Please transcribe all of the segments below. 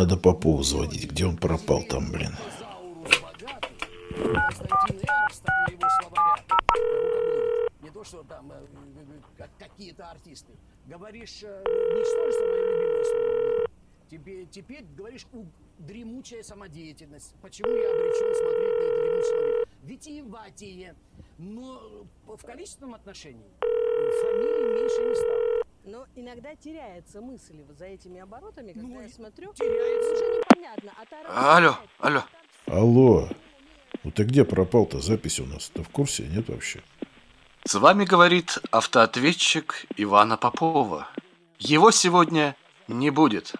Надо Попову звонить. Где он пропал там, блин? Какие-то артисты. Говоришь, ничтожество мое любимое слово. Тебе, теперь говоришь дремучая самодеятельность. Почему я обречен смотреть на это дремучее? Витиеватие. Но в количественном отношении фамилий меньше не стало. Но иногда теряется мысль за этими оборотами, когда Ну, я смотрю. теряется. Уже непонятно. А Алло, алло. Алло. Ну ты где пропал-то? Запись у нас. Ты в курсе? Нет вообще? С вами говорит автоответчик Ивана Попова. Его сегодня не будет.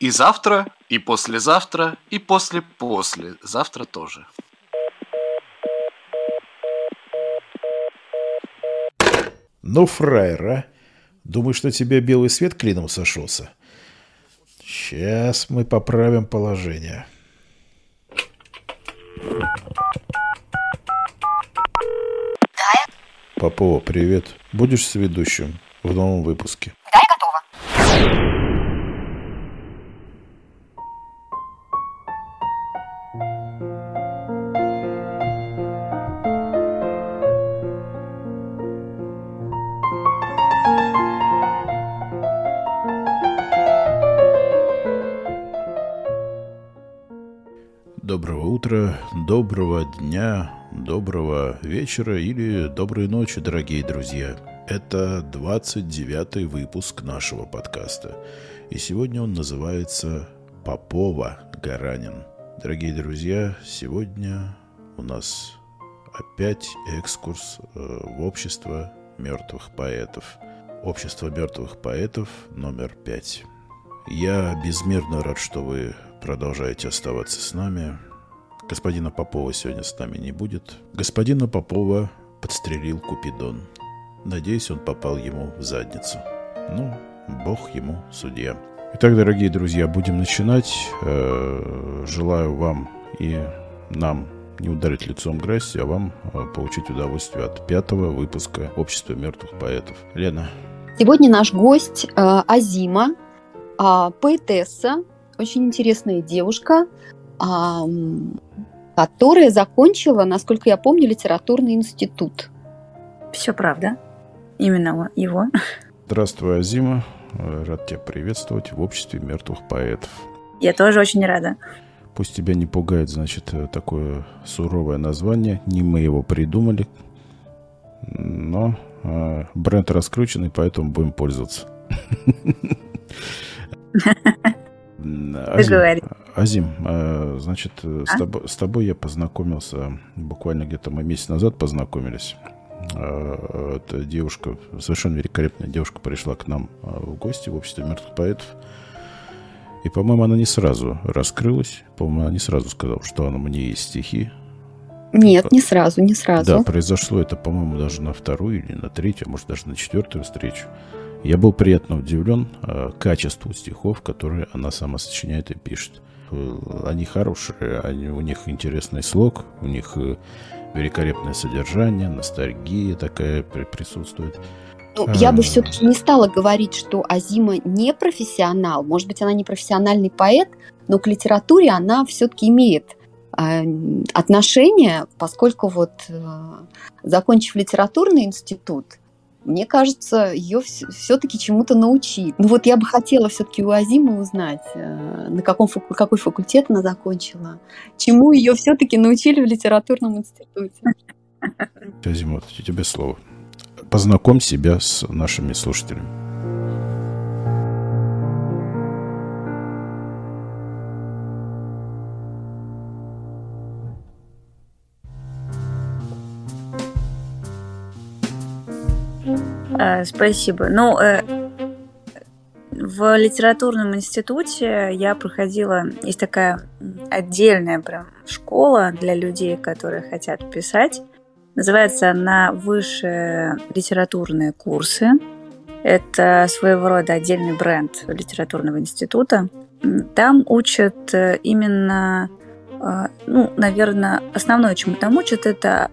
И завтра, и послезавтра, и после-после. Завтра тоже. Ну, фраер, а? Думаешь, что тебе белый свет клином сошелся? Сейчас мы поправим положение. Попова, привет. Будешь с ведущим в новом выпуске? Вечера или доброй ночи, дорогие друзья. Это 29 выпуск нашего подкаста. И сегодня он называется «Попова Гаранин». Дорогие друзья, сегодня у нас опять экскурс э, в общество мертвых поэтов. Общество мертвых поэтов номер пять. Я безмерно рад, что вы продолжаете оставаться с нами. Господина Попова сегодня с нами не будет. Господина Попова подстрелил Купидон. Надеюсь, он попал ему в задницу. Ну, бог ему судья. Итак, дорогие друзья, будем начинать. Э, Желаю вам и нам не ударить лицом грязь, а вам э, получить удовольствие от пятого выпуска Общества мертвых поэтов. Лена, Сегодня наш гость э, Азима, а, поэтесса, очень интересная девушка, которая закончила, насколько я помню, литературный институт. Все правда. Именно его. здравствуй, Азима. Рад тебя приветствовать в Обществе мертвых поэтов. Я тоже очень рада. Пусть тебя не пугает, значит, э, такое суровое название. Не мы его придумали. Но э, бренд раскрученный, поэтому будем пользоваться. Договорились. Азим, э, значит, э, с А? тобой, с тобой я познакомился буквально где-то мы месяц назад познакомились. Э, Эта девушка, совершенно великолепная девушка, пришла к нам в гости в обществе мертвых поэтов. И, по-моему, она не сразу раскрылась. По-моему, она не сразу сказала, что она мне есть стихи. Нет, не сразу, не сразу. Да, произошло это, по-моему, даже на вторую или на третью, а может даже на четвертую встречу. Я был приятно удивлен э, качеству стихов, которые она сама сочиняет и пишет. Э, Они хорошие, они, у них интересный слог, у них э, великолепное содержание, ностальгия такая при- присутствует. Ну, я бы А. все-таки не стала говорить, что Азима не профессионал. Может быть, она не профессиональный поэт, но к литературе она все-таки имеет э, отношение, поскольку вот э, закончив литературный институт, мне кажется, ее все-таки чему-то научили. Ну вот я бы хотела все-таки у Азимы узнать, э, на каком какой факультет она закончила, чему ее все-таки научили в литературном институте. Азимут, тебе слово. Познакомь себя с нашими слушателями. Спасибо. Ну, э, в литературном институте я проходила, есть такая отдельная прям школа для людей, которые хотят писать. Называется она «Высшие литературные курсы». Это своего рода отдельный бренд литературного института. Там учат э, именно, э, ну, наверное, основное, чему там учат, это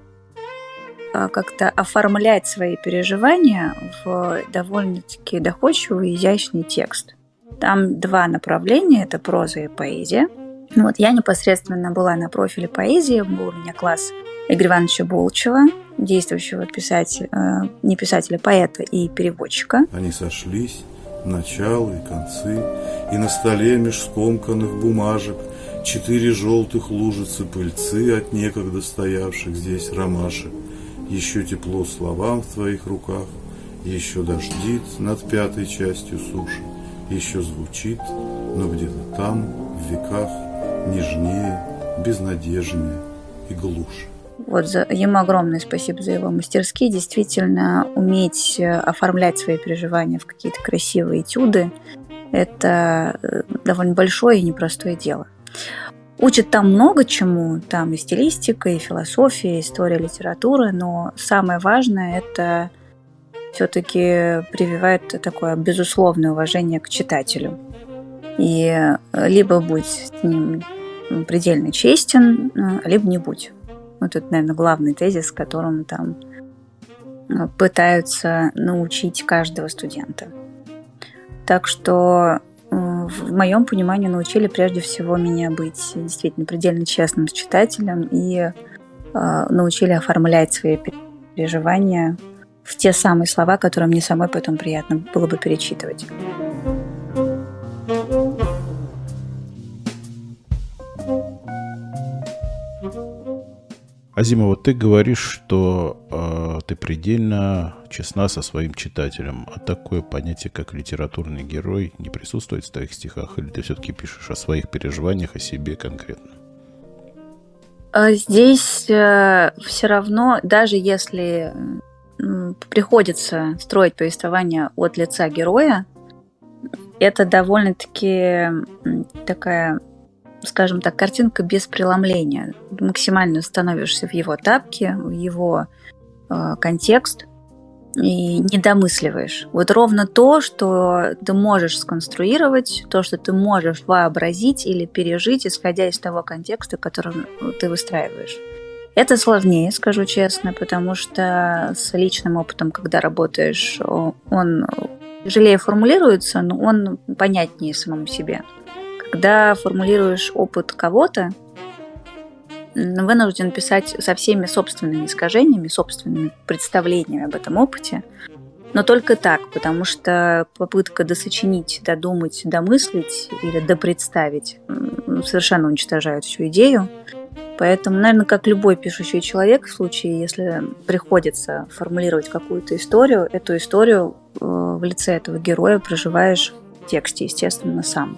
как-то оформлять свои переживания в довольно-таки доходчивый, изящный текст. Там два направления, это проза и поэзия. Вот я непосредственно была на профиле поэзии, был у меня класс Игоря Ивановича Болчева, действующего писателя, э, не писателя, поэта и переводчика. Они сошлись, начало и концы, и на столе меж скомканных бумажек четыре желтых лужицы пыльцы от некогда стоявших здесь ромашек. Еще тепло словам в твоих руках, еще дождит над пятой частью суши, еще звучит, но где-то там, в веках, нежнее, безнадежнее и глуше. Вот за, ему огромное спасибо за его мастерские. Действительно, уметь э, оформлять свои переживания в какие-то красивые этюды – это э, довольно большое и непростое дело. Учат там много чему, там и стилистика, и философия, и история литературы, но самое важное – это все-таки прививает такое безусловное уважение к читателю. И э, либо будь с ним предельно честен, либо не будь. Вот это, наверное, главный тезис, которым там э, пытаются научить каждого студента. Так что э, в моем понимании научили прежде всего меня быть действительно предельно честным с читателем и э, научили оформлять свои переживания в те самые слова, которые мне самой потом приятно было бы перечитывать. Азима, вот ты говоришь, что э, ты предельно честна со своим читателем, а такое понятие, как литературный герой, не присутствует в твоих стихах, или ты все-таки пишешь о своих переживаниях, о себе конкретно? А здесь э, все равно, даже если приходится строить повествование от лица героя, это довольно-таки такая скажем так, картинка без преломления. Максимально становишься в его тапке, в его э, контекст и не домысливаешь. Вот ровно то, что ты можешь сконструировать, то, что ты можешь вообразить или пережить, исходя из того контекста, который ты выстраиваешь. Это сложнее, скажу честно, потому что с личным опытом, когда работаешь, он тяжелее формулируется, но он понятнее самому себе. Когда формулируешь опыт кого-то, вынужден писать со всеми собственными искажениями, собственными представлениями об этом опыте, но только так, потому что попытка досочинить, додумать, домыслить или допредставить совершенно уничтожает всю идею. Поэтому, наверное, как любой пишущий человек, в случае, если приходится формулировать какую-то историю, эту историю э, в лице этого героя проживаешь в тексте, естественно, сам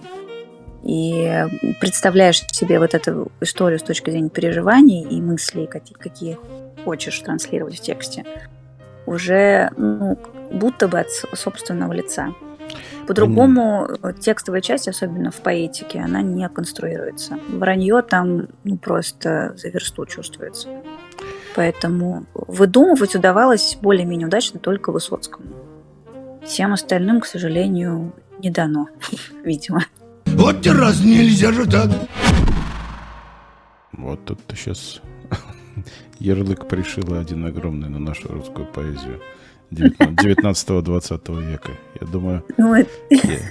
и представляешь себе вот эту историю с точки зрения переживаний и мыслей, какие, какие хочешь транслировать в тексте, уже ну, будто бы от собственного лица. По-другому mm. текстовая часть, особенно в поэтике, она не конструируется. Вранье там ну, просто за версту чувствуется. Поэтому выдумывать удавалось более-менее удачно только Высоцкому. Всем остальным, к сожалению, не дано, видимо. Вот раз нельзя же так. Вот тут ты сейчас ярлык пришила один огромный на нашу русскую поэзию 19-20 века. Я думаю, ну, я,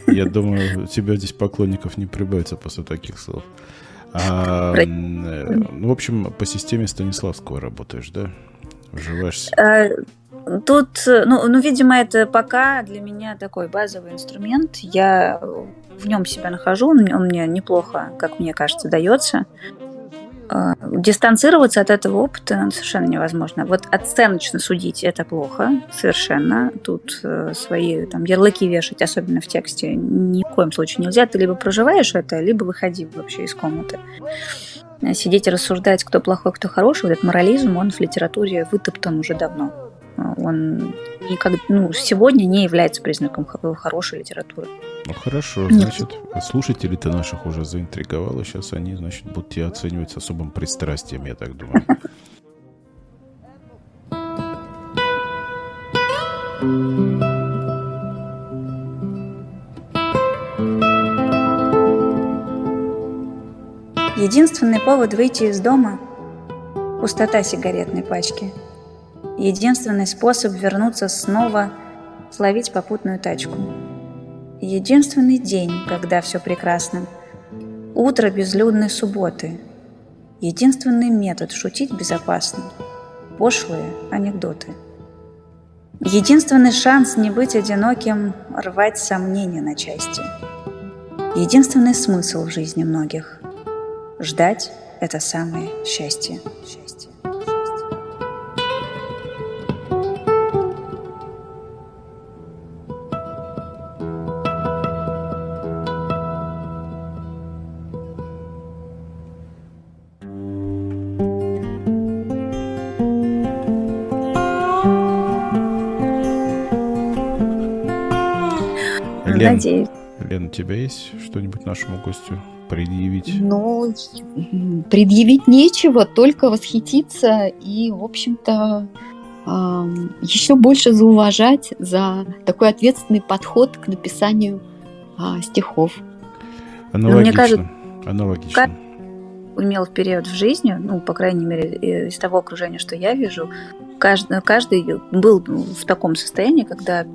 я думаю, у тебя здесь поклонников не прибавится после таких слов. А, ну, в общем, по системе Станиславского работаешь, да? Вживаешься. Тут, ну, ну, видимо, это пока для меня такой базовый инструмент. Я в нем себя нахожу, он мне неплохо, как мне кажется, дается. А, дистанцироваться от этого опыта совершенно невозможно. Вот оценочно судить это плохо, совершенно. Тут э, свои там ярлыки вешать, особенно в тексте, ни в коем случае нельзя. Ты либо проживаешь это, либо выходи вообще из комнаты. Сидеть и рассуждать, кто плохой, кто хороший, вот этот морализм, он в литературе вытоптан уже давно. Он никак, ну, сегодня не является признаком хорошей литературы. Ну хорошо, значит, слушатели-то наших уже заинтриговало. Сейчас они, значит, будут тебя оценивать с особым пристрастием, я так думаю. Единственный повод выйти из дома – пустота сигаретной пачки. Единственный способ вернуться снова – словить попутную тачку – Единственный день, когда все прекрасно. Утро безлюдной субботы. Единственный метод шутить безопасно. Пошлые анекдоты. Единственный шанс не быть одиноким – рвать сомнения на части. Единственный смысл в жизни многих – ждать – это самое счастье. счастье. Лен, Надеюсь. Лен, у тебя есть что-нибудь нашему гостю предъявить? Ну, предъявить нечего, только восхититься и, в общем-то, еще больше зауважать за такой ответственный подход к написанию а, стихов. Аналогично. мне кажется, Аналогично. как- умел в период в жизни, ну, по крайней мере, из того окружения, что я вижу, каждый, каждый был в таком состоянии, когда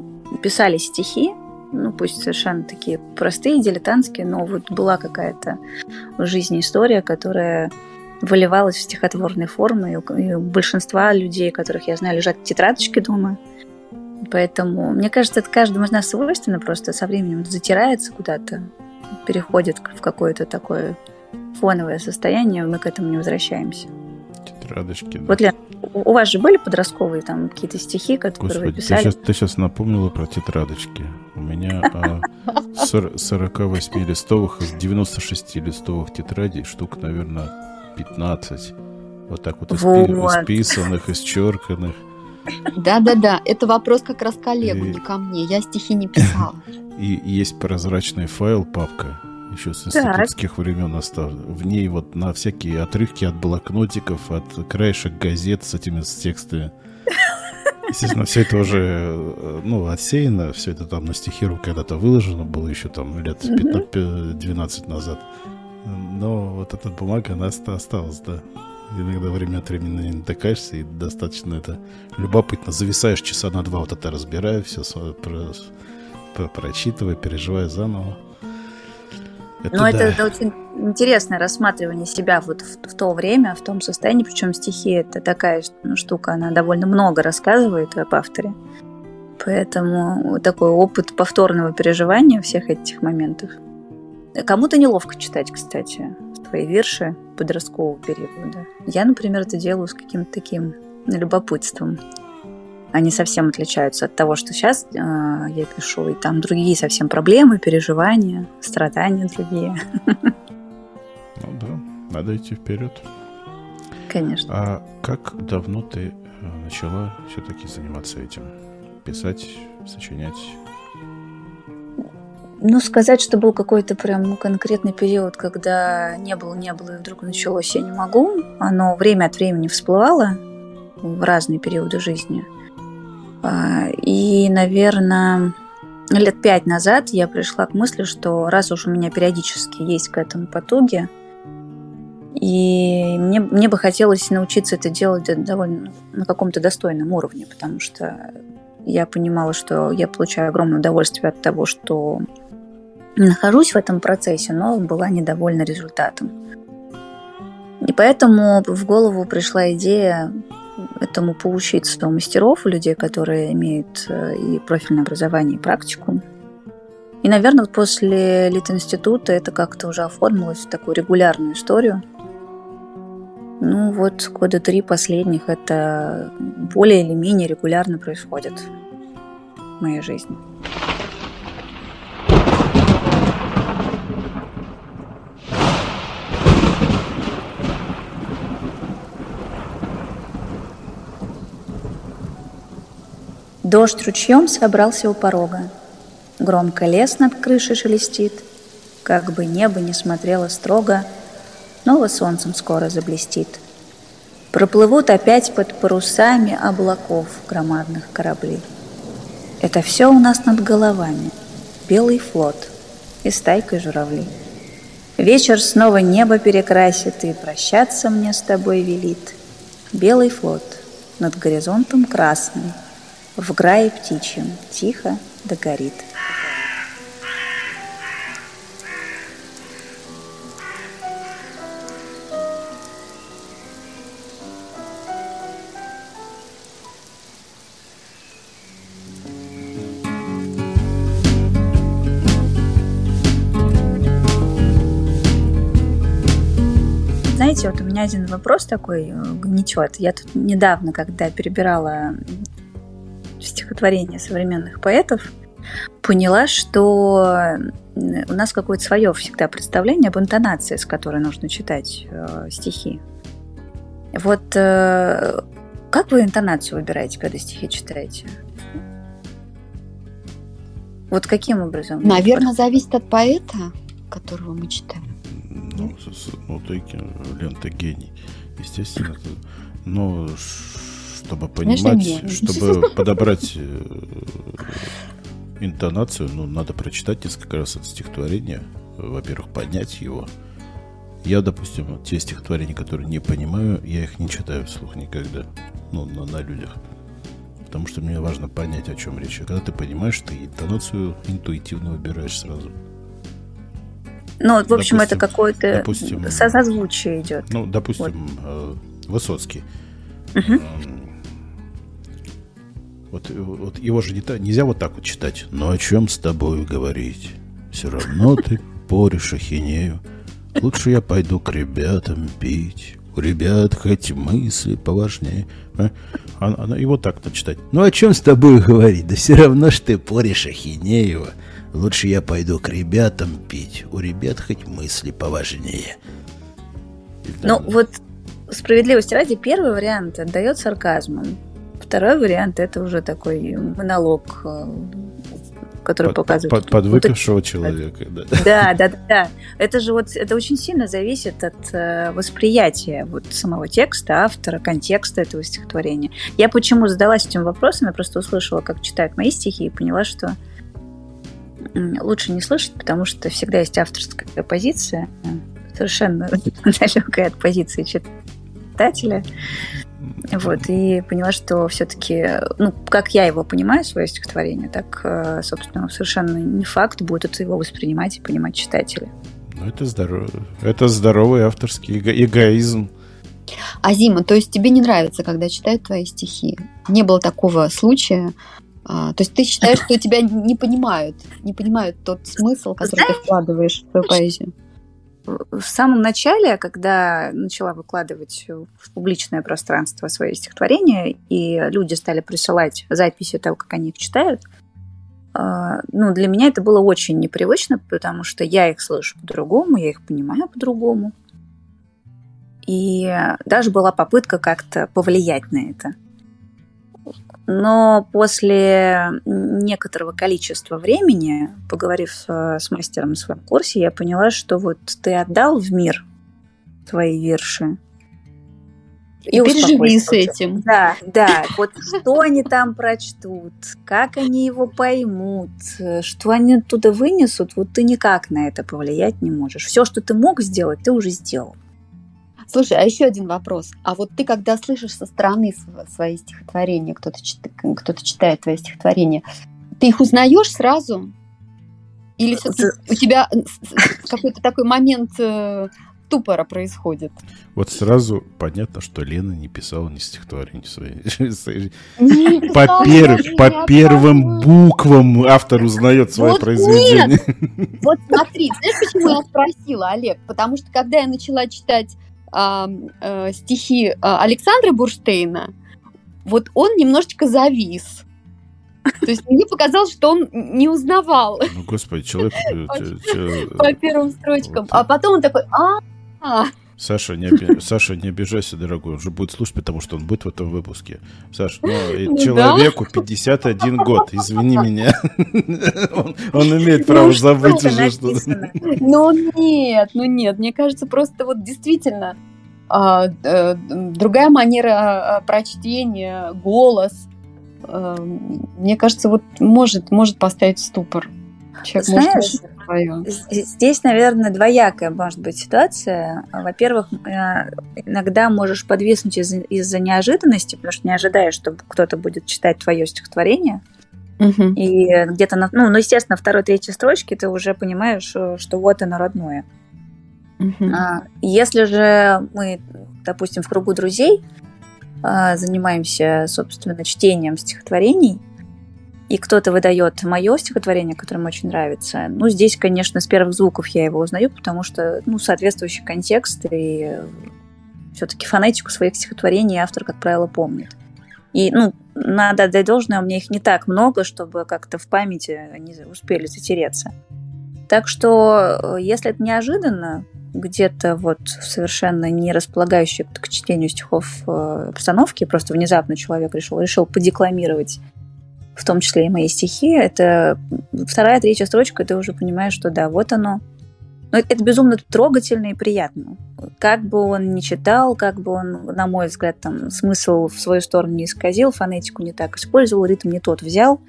писали стихи, ну, пусть совершенно такие простые, дилетантские, но вот была какая-то в жизни история, которая выливалась в стихотворной формы, и у, большинства людей, которых я знаю, лежат тетрадочки дома. Поэтому, мне кажется, это каждому из нас свойственно, просто со временем затирается куда-то, переходит в какое-то такое фоновое состояние, мы к этому не возвращаемся. Тетрадочки. да. Вот, Лен, у вас же были подростковые там какие-то стихи, которые вы Господи, ты писали? сейчас, ты сейчас напомнила про тетрадочки. У меня а, сор- 48-листовых из 96-листовых тетрадей штук, наверное, 15. Вот так вот Вот. исписанных, исчерканных. Да-да-да, это вопрос как раз коллегу, И- не ко мне. Я стихи не писала. И есть прозрачный файл, папка, еще с Так. институтских времен осталось. В ней вот на всякие отрывки от блокнотиков, от краешек газет с этими с текстами. Естественно, все это уже, э, ну, отсеяно, все это там на стихиру когда-то выложено было еще там лет 15, 12 назад. Но вот эта бумага, она оста- осталась, да. Иногда время от времени натыкаешься, и достаточно это любопытно. Зависаешь часа на два, вот это разбираю, все прочитываю, переживаю заново. Это, да. это очень интересное рассматривание себя вот в, в то время, в том состоянии. Причем стихи это такая ну, штука, она довольно много рассказывает об авторе. Поэтому такой опыт повторного переживания всех этих моментов. Кому-то неловко читать, кстати, твои верши подросткового периода. Я, например, это делаю с каким-то таким любопытством. Они совсем отличаются от того, что сейчас э, я пишу, и там другие совсем проблемы, переживания, страдания другие. Ну да, надо идти вперед. Конечно. А как давно ты э, начала все-таки заниматься этим? Писать, сочинять? Ну, сказать, что был какой-то прям ну, конкретный период, когда не было, не было, и вдруг началось, я не могу. Оно время от времени всплывало в разные периоды жизни. А, И, наверное, лет пять назад я пришла к мысли, что раз уж у меня периодически есть к этому потуги, и мне, мне бы хотелось научиться это делать довольно на каком-то достойном уровне, потому что я понимала, что я получаю огромное удовольствие от того, что нахожусь в этом процессе, но была недовольна результатом. И поэтому в голову пришла идея этому поучиться у мастеров, у людей, которые имеют э, и профильное образование, и практику. И, наверное, после Литинститута это как-то уже оформилось в такую регулярную историю. Ну вот года три последних это более или менее регулярно происходит в моей жизни. Дождь ручьем собрался у порога. Громко лес над крышей шелестит, Как бы небо не смотрело строго, Снова солнцем скоро заблестит. Проплывут опять под парусами облаков громадных кораблей. Это все у нас над головами. Белый флот и стайкой журавлей. Вечер снова небо перекрасит и прощаться мне с тобой велит. Белый флот над горизонтом красным, в грае птичьем тихо догорит. знаете, вот у меня один вопрос такой э, гнетет. Я тут недавно, когда перебирала стихотворения современных поэтов, поняла, что у нас какое-то свое всегда представление об интонации, с которой нужно читать э, стихи. Вот э, как вы интонацию выбираете, когда стихи читаете? Вот каким образом? Наверное, зависит от поэта, которого мы читаем. Ну, ну ты, Лен, ты гений. Естественно. Но чтобы понимать, чтобы подобрать э, интонацию, ну, надо прочитать несколько раз это стихотворение. Во-первых, поднять его. Я, допустим, те стихотворения, которые не понимаю, я их не читаю вслух никогда. Ну, на, на людях. Потому что мне важно понять, о чем речь. А когда ты понимаешь, ты интонацию интуитивно выбираешь сразу. Ну, в общем, допустим, это какое-то созвучие идет. Ну, допустим, вот. Э, Высоцкий. Угу. Вот, вот его же не нельзя вот так вот читать. Но о чем с тобой говорить? Все равно ты порешь ахинею. Лучше я пойду к ребятам пить. У ребят хоть мысли поважнее. А? Она, и вот так-то читать. Ну о чем с тобой говорить? Да все равно ж ты порешь ахинею. Лучше я пойду к ребятам пить. У ребят хоть мысли поважнее. Ну вот справедливости ради, первый вариант отдает сарказмом. Второй вариант это уже такой монолог, э, который под, показывает... Под, подвыпившего вот, человека, да. Да, да, да. Это же вот, это очень сильно зависит от э, восприятия вот самого текста, автора, контекста этого стихотворения. Я почему задалась этим вопросом, я просто услышала, как читают мои стихи, и поняла, что лучше не слышать, потому что всегда есть авторская позиция, совершенно далекая от позиции читателя. Вот, и поняла, что все-таки, ну, как я его понимаю, свое стихотворение, так, э, собственно, совершенно не факт будет это его воспринимать и понимать читатели. Ну, это здорово. Это здоровый авторский эго- эгоизм. Азима, то есть тебе не нравится, когда читают твои стихи? Не было такого случая? А, то есть ты считаешь, что тебя не понимают, не понимают тот смысл, который ты вкладываешь в твою поэзию? В самом начале, когда начала выкладывать в публичное пространство свои стихотворения, и люди стали присылать записи того, как они их читают, а, ну, для меня это было очень непривычно, потому что я их слышу по-другому, я их понимаю по-другому. И даже была попытка как-то повлиять на это. Но после некоторого количества времени, поговорив с мастером в своем курсе, я поняла, что вот ты отдал в мир твои верши. И, и переживи с этим. Да, да. Вот что они там прочтут, как они его поймут, что они оттуда вынесут, вот ты никак на это повлиять не можешь. Все, что ты мог сделать, ты уже сделал. Слушай, а еще один вопрос. А вот ты, когда слышишь со стороны свои стихотворения, кто-то кто читает твои стихотворения, ты их узнаешь сразу? Или все-таки у тебя какой-то такой момент э, тупора происходит. Вот сразу понятно, что Лена не писала ни стихотворения свои. По, пер, по первым буквам автор узнает свое вот произведение. Нет. Вот смотри, знаешь, почему я спросила, Олег? Потому что когда я начала читать э, стихи Александра Бурштейна, вот он немножечко завис. То есть мне показалось, что он не узнавал. Ну, господи, человек... Э, по первым строчкам. А потом он такой, а Саша, не, оби... Саша, не обижайся, дорогой, он же будет слушать, потому что он будет в этом выпуске. Саша, ну, человеку 51 год, извини меня. он, он имеет право ну, забыть уже что-то. Ну нет, ну нет, мне кажется, просто вот действительно а, а, другая манера а, прочтения, голос, а, мне кажется, вот может, может поставить ступор. Человек Знаешь, может свое. Здесь, наверное, двоякая может быть ситуация. Во-первых, э, иногда можешь подвиснуть из- из-за неожиданности, потому что не ожидаешь, что кто-то будет читать твое стихотворение. Угу. И где-то, на, ну, ну, естественно, второй, третьей строчке ты уже понимаешь, э, что вот оно родное. Угу. Если же мы, допустим, в кругу друзей а, занимаемся, собственно, чтением стихотворений, и кто-то выдает мое стихотворение, которое мне очень нравится. Ну, здесь, конечно, с первых звуков я его узнаю, потому что, ну, соответствующий контекст и все-таки фонетику своих стихотворений автор, как правило, помнит. И, ну, надо отдать должное, у меня их не так много, чтобы как-то в памяти они успели затереться. Так что, если это неожиданно, где-то вот совершенно не располагающий к чтению стихов э, обстановки, просто внезапно человек решил, решил подекламировать в том числе и мои стихи, это вторая, третья строчка, ты уже понимаешь, что да, вот оно. Но это, это безумно трогательно и приятно. Как бы он ни читал, как бы он, на мой взгляд, там смысл в свою сторону не исказил, фонетику не так использовал, ритм не тот взял,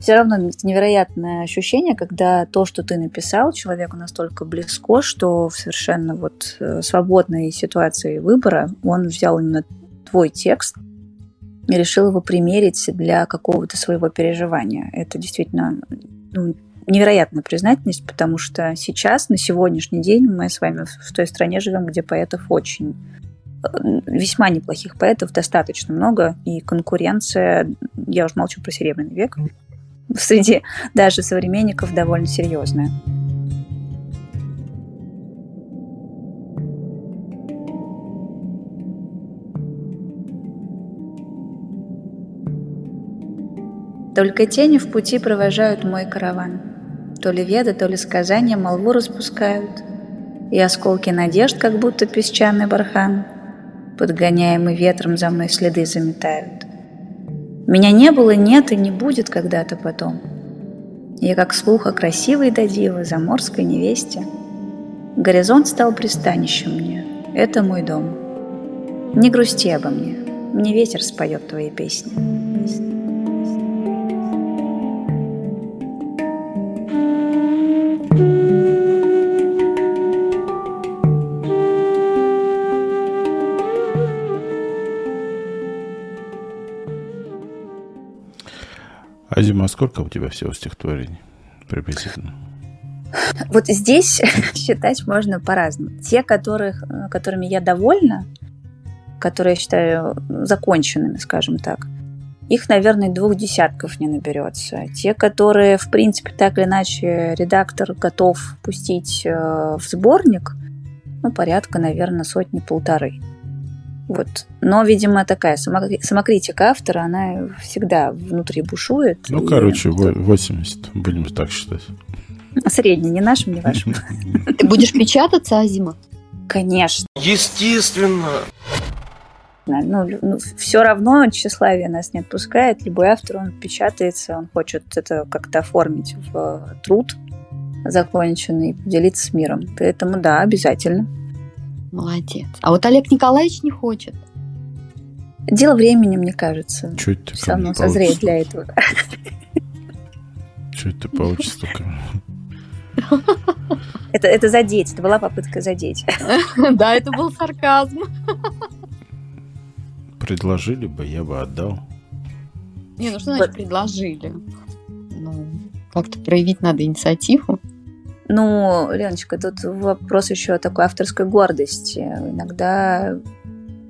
все равно невероятное ощущение, когда то, что ты написал, человеку настолько близко, что в совершенно вот э, свободной ситуации выбора он взял именно твой текст и решил его примерить для какого-то своего переживания. Это действительно ну, невероятная признательность, потому что сейчас, на сегодняшний день, мы с вами в той стране живем, где поэтов очень э, весьма неплохих поэтов достаточно много, и конкуренция, я уже молчу про Серебряный век, среди даже современников довольно серьезная. Только тени в пути провожают мой караван. То ли веды, то ли сказания молву распускают. И осколки надежд, как будто песчаный бархан, подгоняемый ветром за мной следы заметают. Меня не было, нет и не будет когда-то потом. Я как слуха красивой до дивы, заморской невесте. Горизонт стал пристанищем мне, это мой дом. Не грусти обо мне, мне ветер споет твои песни. А сколько у тебя всего стихотворений приблизительно? Вот здесь считать можно по-разному. Те, которых, которыми я довольна, которые я считаю законченными, скажем так, их, наверное, двух десятков не наберется. Те, которые, в принципе, так или иначе редактор готов пустить э, в сборник, ну, порядка, наверное, сотни-полторы. Вот. Но, видимо, такая самокритика автора, она всегда внутри бушует. Ну, и... короче, 80, будем так считать. Средний, не нашим, не вашим. Ты будешь печататься, Азима? Конечно. Естественно. Ну, ну, все равно тщеславие нас не отпускает. Любой автор, он печатается, он хочет это как-то оформить в труд законченный, поделиться с миром. Поэтому да, обязательно. Молодец. А вот Олег Николаевич не хочет. Дело времени, мне кажется. Чуть Все равно созреет для этого. Чуть ты получится только. Это, это задеть, это была попытка задеть. Да, это был сарказм. Предложили бы, я бы отдал. Не, ну что значит предложили? Ну, как-то проявить надо инициативу. Ну, Леночка, тут вопрос еще такой авторской гордости. Иногда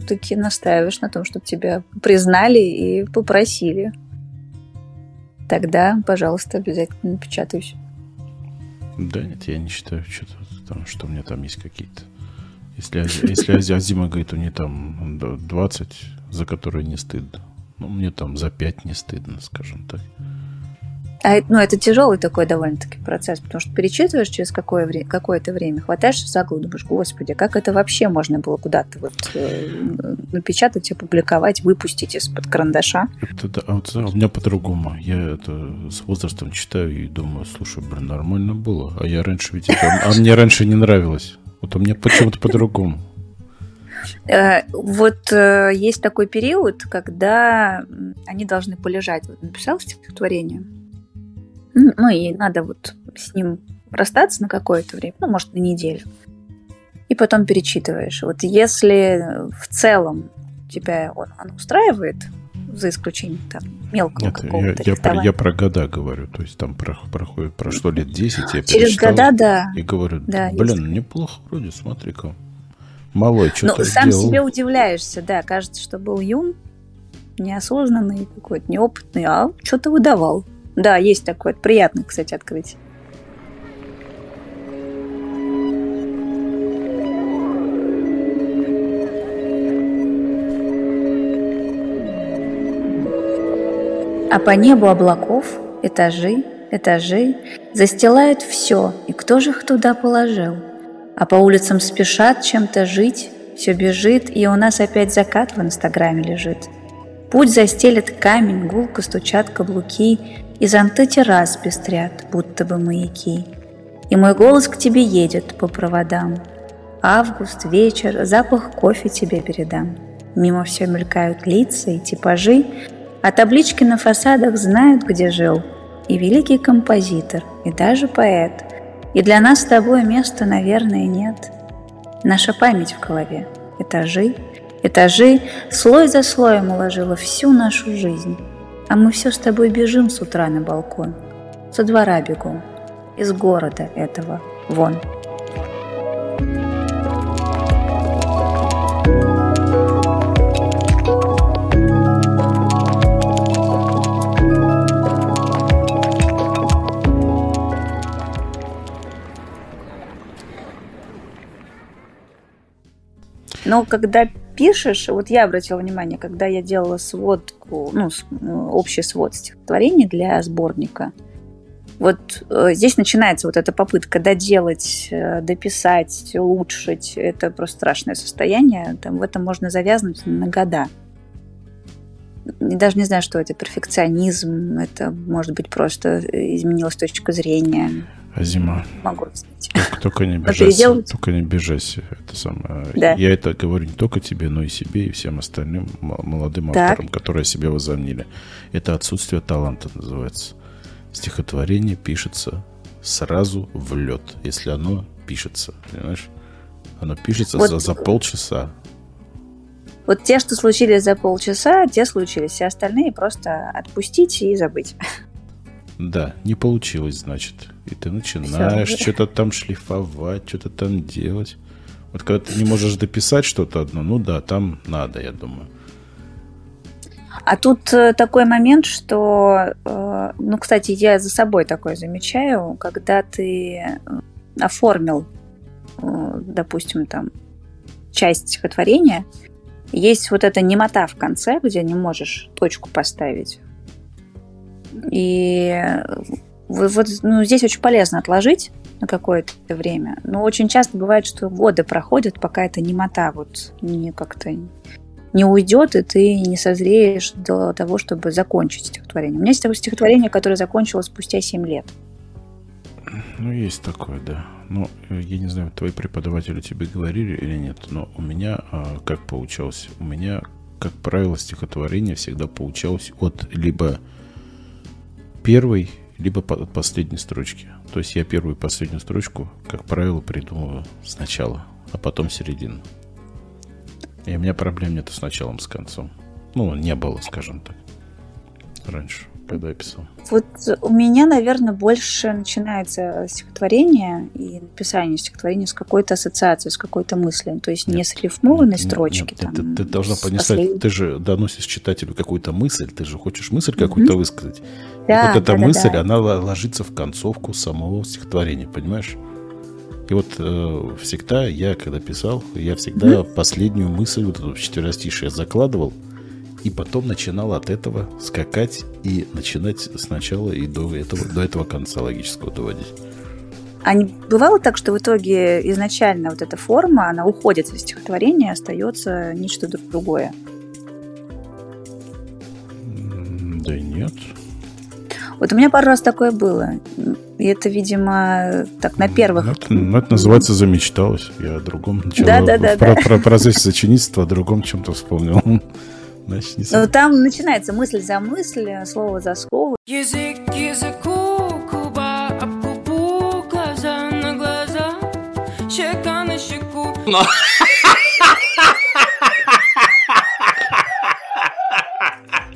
таки настаиваешь на том, чтобы тебя признали и попросили. Тогда, пожалуйста, обязательно напечатаюсь. Да нет, я не считаю, что-то там, что у меня там есть какие-то. Если, если Азима говорит, у нее там 20, за которые не стыдно. Ну, мне там за 5 не стыдно, скажем так. А, ну, это тяжелый такой довольно-таки процесс, потому что перечитываешь через какое время, какое-то время, хватаешься за голову, думаешь, господи, как это вообще можно было куда-то вот э, напечатать, опубликовать, выпустить из-под карандаша? Это, да, а вот, у меня по-другому. Я это с возрастом читаю и думаю, слушай, блин, нормально было. А я раньше ведь это... А мне раньше не нравилось. Вот у меня почему-то по-другому. Э, вот э, есть такой период, когда они должны полежать. Вот написал стихотворение, ну и надо вот с ним расстаться на какое-то время, ну, может, на неделю. И потом перечитываешь. Вот если в целом тебя он, он устраивает, за исключением там мелкого Нет, какого-то я, я, про, я про года говорю, то есть там про, проходит, прошло лет 10, я Через года, да. И говорю, да, блин, есть. неплохо вроде, смотри-ка. Малой что-то Ну, сам сделал. себе удивляешься, да, кажется, что был юн, неосознанный какой-то, неопытный, а что-то выдавал. Да, есть такое. Приятно, кстати, открыть. А по небу облаков этажи, этажи Застилают все, и кто же их туда положил? А по улицам спешат чем-то жить, Все бежит, и у нас опять закат в инстаграме лежит. Путь застелит камень, гулко стучат каблуки, И зонты террас пестрят, будто бы маяки. И мой голос к тебе едет по проводам. Август, вечер, запах кофе тебе передам. Мимо все мелькают лица и типажи, а таблички на фасадах знают, где жил. И великий композитор, и даже поэт. И для нас с тобой места, наверное, нет. Наша память в голове, этажи, этажи, слой за слоем уложила всю нашу жизнь. А мы все с тобой бежим с утра на балкон, со двора бегом, из города этого вон. Но когда пишешь, вот я обратила внимание, когда я делала сводку, ну, общий свод стихотворений для сборника, вот э, здесь начинается вот эта попытка доделать, э, дописать, улучшить. Это просто страшное состояние. Там в этом можно завязнуть на года. Даже не знаю, что это перфекционизм, это может быть просто изменилась точка зрения. А зима. Могу сказать. Только, только не бежайся. Только не бежайся. Это самое. Да. Я это говорю не только тебе, но и себе, и всем остальным молодым так. авторам, которые себя возомнили. Это отсутствие таланта называется. Стихотворение пишется сразу в лед, если оно пишется, понимаешь? Оно пишется вот, за, за полчаса. Вот те, что случились за полчаса, те случились. Все остальные просто отпустить и забыть. Да, не получилось, значит. И ты начинаешь что-то там шлифовать, что-то там делать. Вот когда ты не можешь дописать что-то одно, ну да, там надо, я думаю. А тут э, такой момент, что, э, ну, кстати, я за собой такое замечаю, когда ты э, оформил, допустим, там, часть стихотворения, есть вот эта немота в конце, где не можешь точку поставить. И вот ну, здесь очень полезно отложить на какое-то время. Но очень часто бывает, что годы проходят, пока эта немота вот не как-то не уйдет, и ты не созреешь до того, чтобы закончить стихотворение. У меня есть такое стихотворение, которое закончилось спустя 7 лет. Ну, есть такое, да. Ну, я не знаю, твои преподаватели тебе говорили или нет, но у меня а, как получалось? У меня, как правило, стихотворение всегда получалось от либо первой, либо от последней строчки. То есть я первую и последнюю строчку, как правило, придумываю сначала, а потом середину. И у меня проблем нету с началом, с концом. Ну, не было, скажем так, раньше, когда я писал. Вот у меня, наверное, больше начинается стихотворение и написание стихотворения с какой-то ассоциацией, с какой-то мыслью. То есть нет, не с рифмованной нет, строчки. Нет, там, ты, ты должна понять, ты же доносишь читателю какую-то мысль, ты же хочешь мысль какую-то mm-hmm. высказать. Да, и вот эта да, мысль, да. она ложится в концовку самого стихотворения, понимаешь? И вот э, всегда я, когда писал, я всегда mm-hmm. последнюю мысль, вот эту четверостишие закладывал, и потом начинал от этого скакать и начинать сначала и до этого, до этого конца логического доводить. А не бывало так, что в итоге изначально вот эта форма, она уходит из стихотворения, остается нечто другое? Да нет. Вот у меня пару раз такое было. И это, видимо, так на первых... Это, это называется замечталось. Я о другом начал. Да, да, да, про, да. про процесс сочинительства о другом чем-то вспомнил. Значит, не ну, там начинается мысль за мысль, слово за слово. Язык языку, куба об кубу, глаза на глаза, щека на щеку. Но...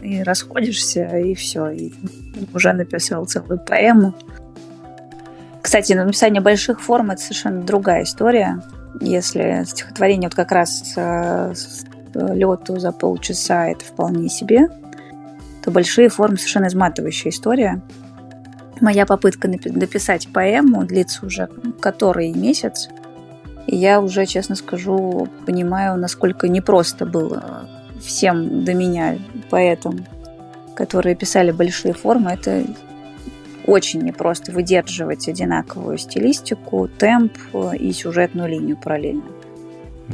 И расходишься, и все. И уже написал целую поэму. Кстати, написание больших форм это совершенно другая история. Если стихотворение вот как раз э, с лету за полчаса это вполне себе, то большие формы совершенно изматывающая история. Моя попытка написать поэму длится уже который месяц. И я уже, честно скажу, понимаю, насколько непросто было всем до меня поэтам которые писали большие формы, это очень непросто выдерживать одинаковую стилистику, темп и сюжетную линию параллельно.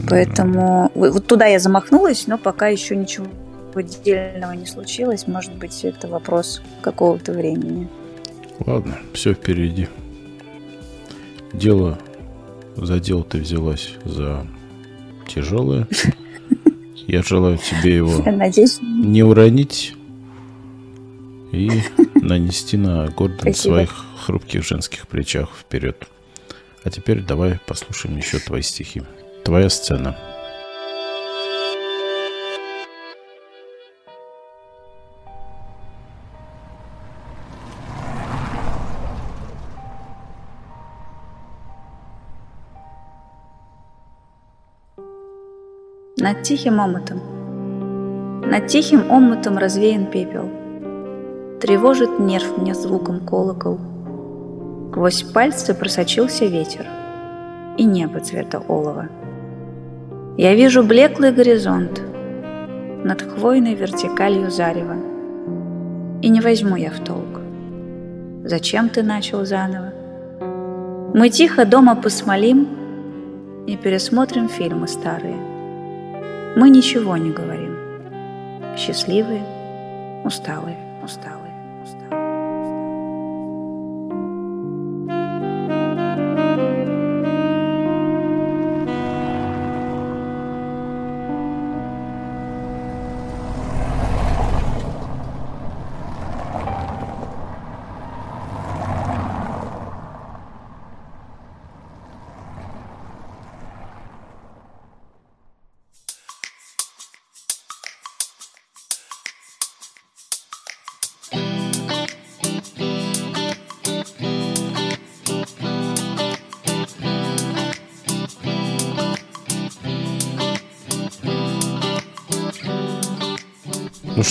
Поэтому вот туда я замахнулась, но пока еще ничего отдельного не случилось. Может быть, это вопрос какого-то времени. Ладно, все впереди. Дело за дело ты взялась за тяжелое. Я желаю тебе его Надеюсь. не уронить и нанести на гордость своих хрупких женских плечах вперед. А теперь давай послушаем еще твои стихи. Твоя сцена. Над тихим омутом. Над тихим омутом развеян пепел. Тревожит нерв мне звуком колокол. Сквозь пальцы просочился ветер и небо цвета олова. Я вижу блеклый горизонт над хвойной вертикалью зарева. И не возьму я в толк. Зачем ты начал заново? Мы тихо дома посмолим и пересмотрим фильмы старые. Мы ничего не говорим. Счастливые, усталые, усталые.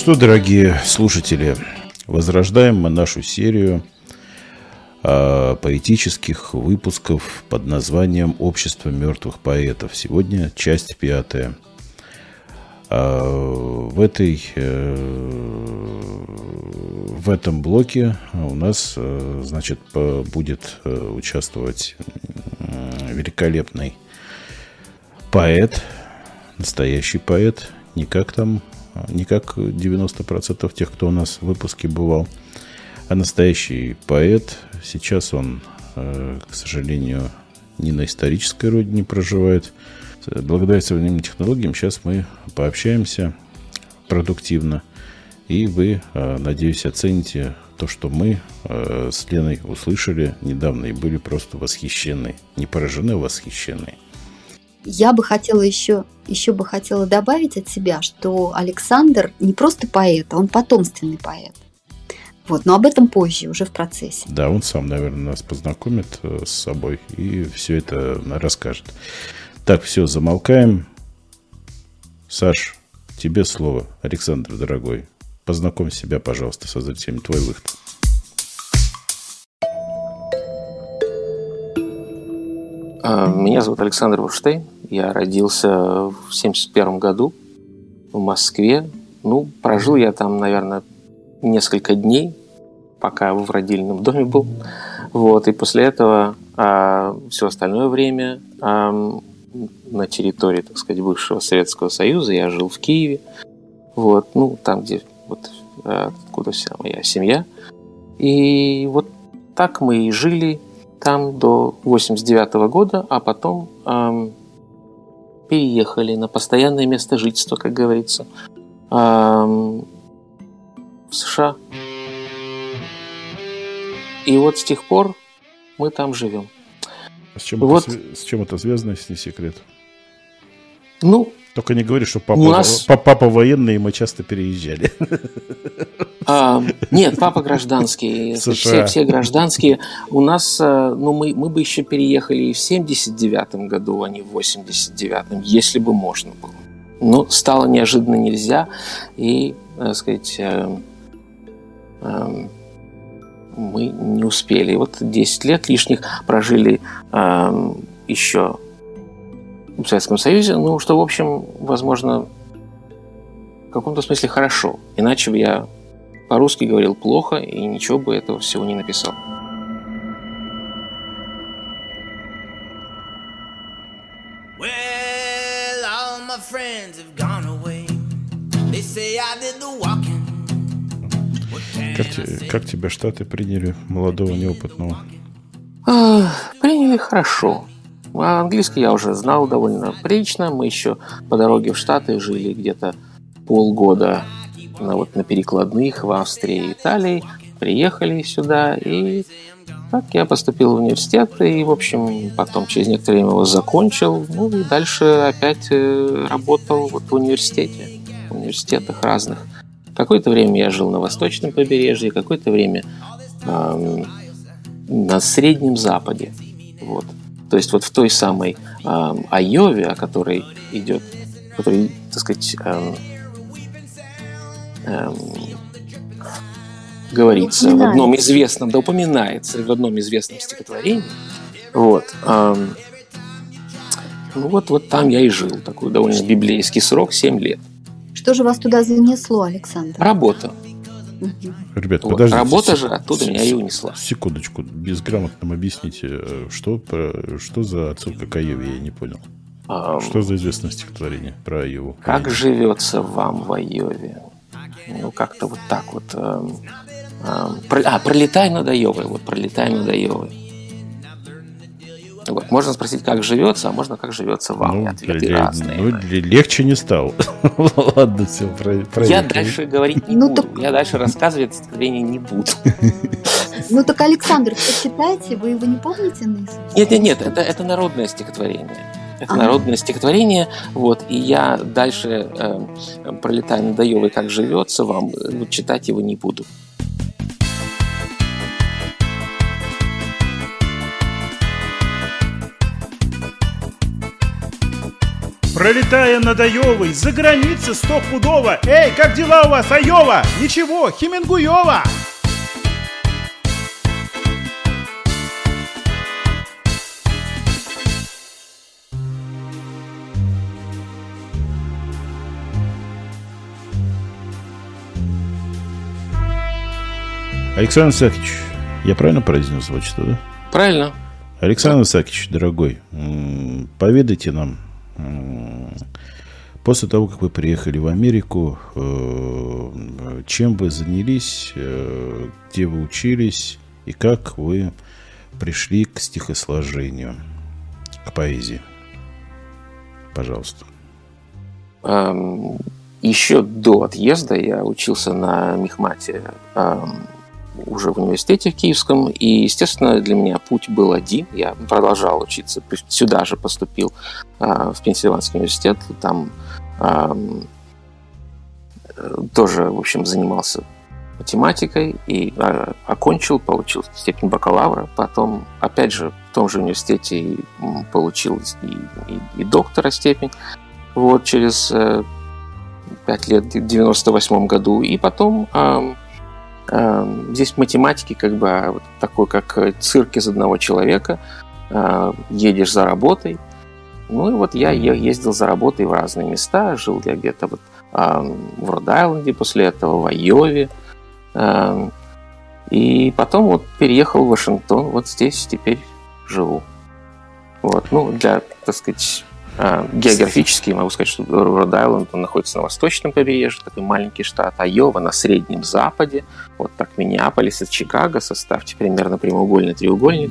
Что, дорогие слушатели, возрождаем мы нашу серию а, поэтических выпусков под названием «Общество мертвых поэтов». Сегодня часть пятая. А, в, этой, э, в этом блоке у нас, э, значит, будет э, участвовать великолепный поэт, настоящий поэт, не как там, не как 90% тех, кто у нас в выпуске бывал, а настоящий поэт. Сейчас он, э, к сожалению, не на исторической родине проживает. Благодаря современным технологиям сейчас мы пообщаемся продуктивно. И вы, э, надеюсь, оцените то, что мы э, с Леной услышали недавно и были просто восхищены. Не поражены, а восхищены. Я бы хотела еще, еще бы хотела добавить от себя, что Александр не просто поэт, а он потомственный поэт. Вот, но об этом позже, уже в процессе. Да, он сам, наверное, нас познакомит э, с собой и все это расскажет. Так, все, замолкаем. Саш, тебе слово. Александр, дорогой, познакомь себя, пожалуйста, со зрителями. Твой выход. Меня зовут Александр Вурштейн. Я родился в 71 году в Москве. Ну, прожил я там, наверное, несколько дней, пока в родильном доме был. Вот, и после этого все остальное время ам, на территории, так сказать, бывшего Советского Союза я жил в Киеве. Вот, ну, там, где вот а, откуда вся моя семья. И вот так мы и жили там до 89 года, а потом ам, переехали на постоянное место жительства, как говорится, ам, в США. И вот с тех пор мы там живем. С чем, Вот. это, с чем это связано, если не секрет? Ну, Только не говори, что папа, У нас- па- папа военный, и мы часто переезжали. А, нет, папа гражданский, все, все гражданские. У нас, э, ну, мы, мы бы еще переехали и в 79-м году, а не в 89-м, если бы можно было. Но стало неожиданно нельзя, и, так сказать, э, э, мы не успели. Вот 10 лет лишних прожили э, еще в Советском Союзе, ну, что, в общем, возможно, в каком-то смысле хорошо. Иначе бы я по-русски говорил плохо и ничего бы этого всего не написал. Well, all my friends have gone away. They say I did the walking. Как, say? как тебя Штаты приняли, молодого, неопытного? Приняли хорошо. А английский я уже знал довольно прилично. Мы еще по дороге в Штаты жили где-то полгода на, вот, на перекладных в Австрии и Италии. Приехали сюда, и так я поступил в университет, и, в общем, потом через некоторое время его закончил. Ну и дальше опять э, работал вот в университете, в университетах разных. Какое-то время я жил на восточном побережье, какое-то время ам, на Среднем Западе. Вот. То есть вот в той самой ам, Айове, о которой идет, который, так сказать, ам, ам, говорится в одном известном, да упоминается в одном известном стихотворении. Вот. ам, ну вот, вот там я и жил, такой довольно библейский срок, 7 лет. Что же вас туда занесло, Александр? Работа. Ребят, Вот. подождите. Работа же оттуда меня и унесла. Секундочку, безграмотным объясните, что, про- что за отсылка к Айове, я не понял. Что за известное стихотворение про Айову? Как живется вам в Айове? Ну, как-то вот так вот. эм, эм, про- а, пролетай над Айовой. Вот, пролетай над Айовой. Вот, можно спросить, как живется, а можно, как живется вам. Ну, ответы ле- разные. ну, ле- легче не стало. Ладно, все, про, Я проехали. дальше говорить не Ну, буду. так- Я дальше рассказывать это стихотворение не буду. Ну так, Александр, почитайте, вы его не помните наизусть? Нет, нет, нет, это, это народное стихотворение. Это Ага. народное стихотворение, вот, и я дальше э, пролетая над Айовой, как живется вам, э, читать его не буду. Пролетая над Айовой, за границей стопудово. Эй, как дела у вас, Айова? Ничего, Хемингуева. Александр Сакич, я правильно произнес отчество, да? Правильно? Александр Сакич, дорогой, поведайте нам, после того, как вы приехали в Америку, э, чем вы занялись, э, где вы учились и как вы пришли к стихосложению, к поэзии. Пожалуйста. Эм, Еще до отъезда я учился на Мехмате эм, уже в университете в Киевском, и, естественно, для меня путь был один. Я продолжал учиться, сюда же поступил э, в Пенсильванский университет, там э, тоже, в общем, занимался математикой и э, окончил, получил степень бакалавра, потом, опять же, в том же университете получил и, и- и доктора степень, вот, через э, пять лет, в 98 году, и потом здесь в математике как бы а, вот такой, как э, цирк из одного человека, А, едешь за работой, ну и вот я ездил за работой в разные места, жил я где-то вот в Род-Айленде, после этого в Айове, ам, и потом вот переехал в Вашингтон, вот здесь теперь живу. Вот, ну, для, так сказать, а, Географически могу сказать, что Род-Айленд находится на восточном побережье, такой маленький штат, Айова на среднем западе, вот так Миннеаполис и Чикаго, составьте примерно прямоугольный треугольник.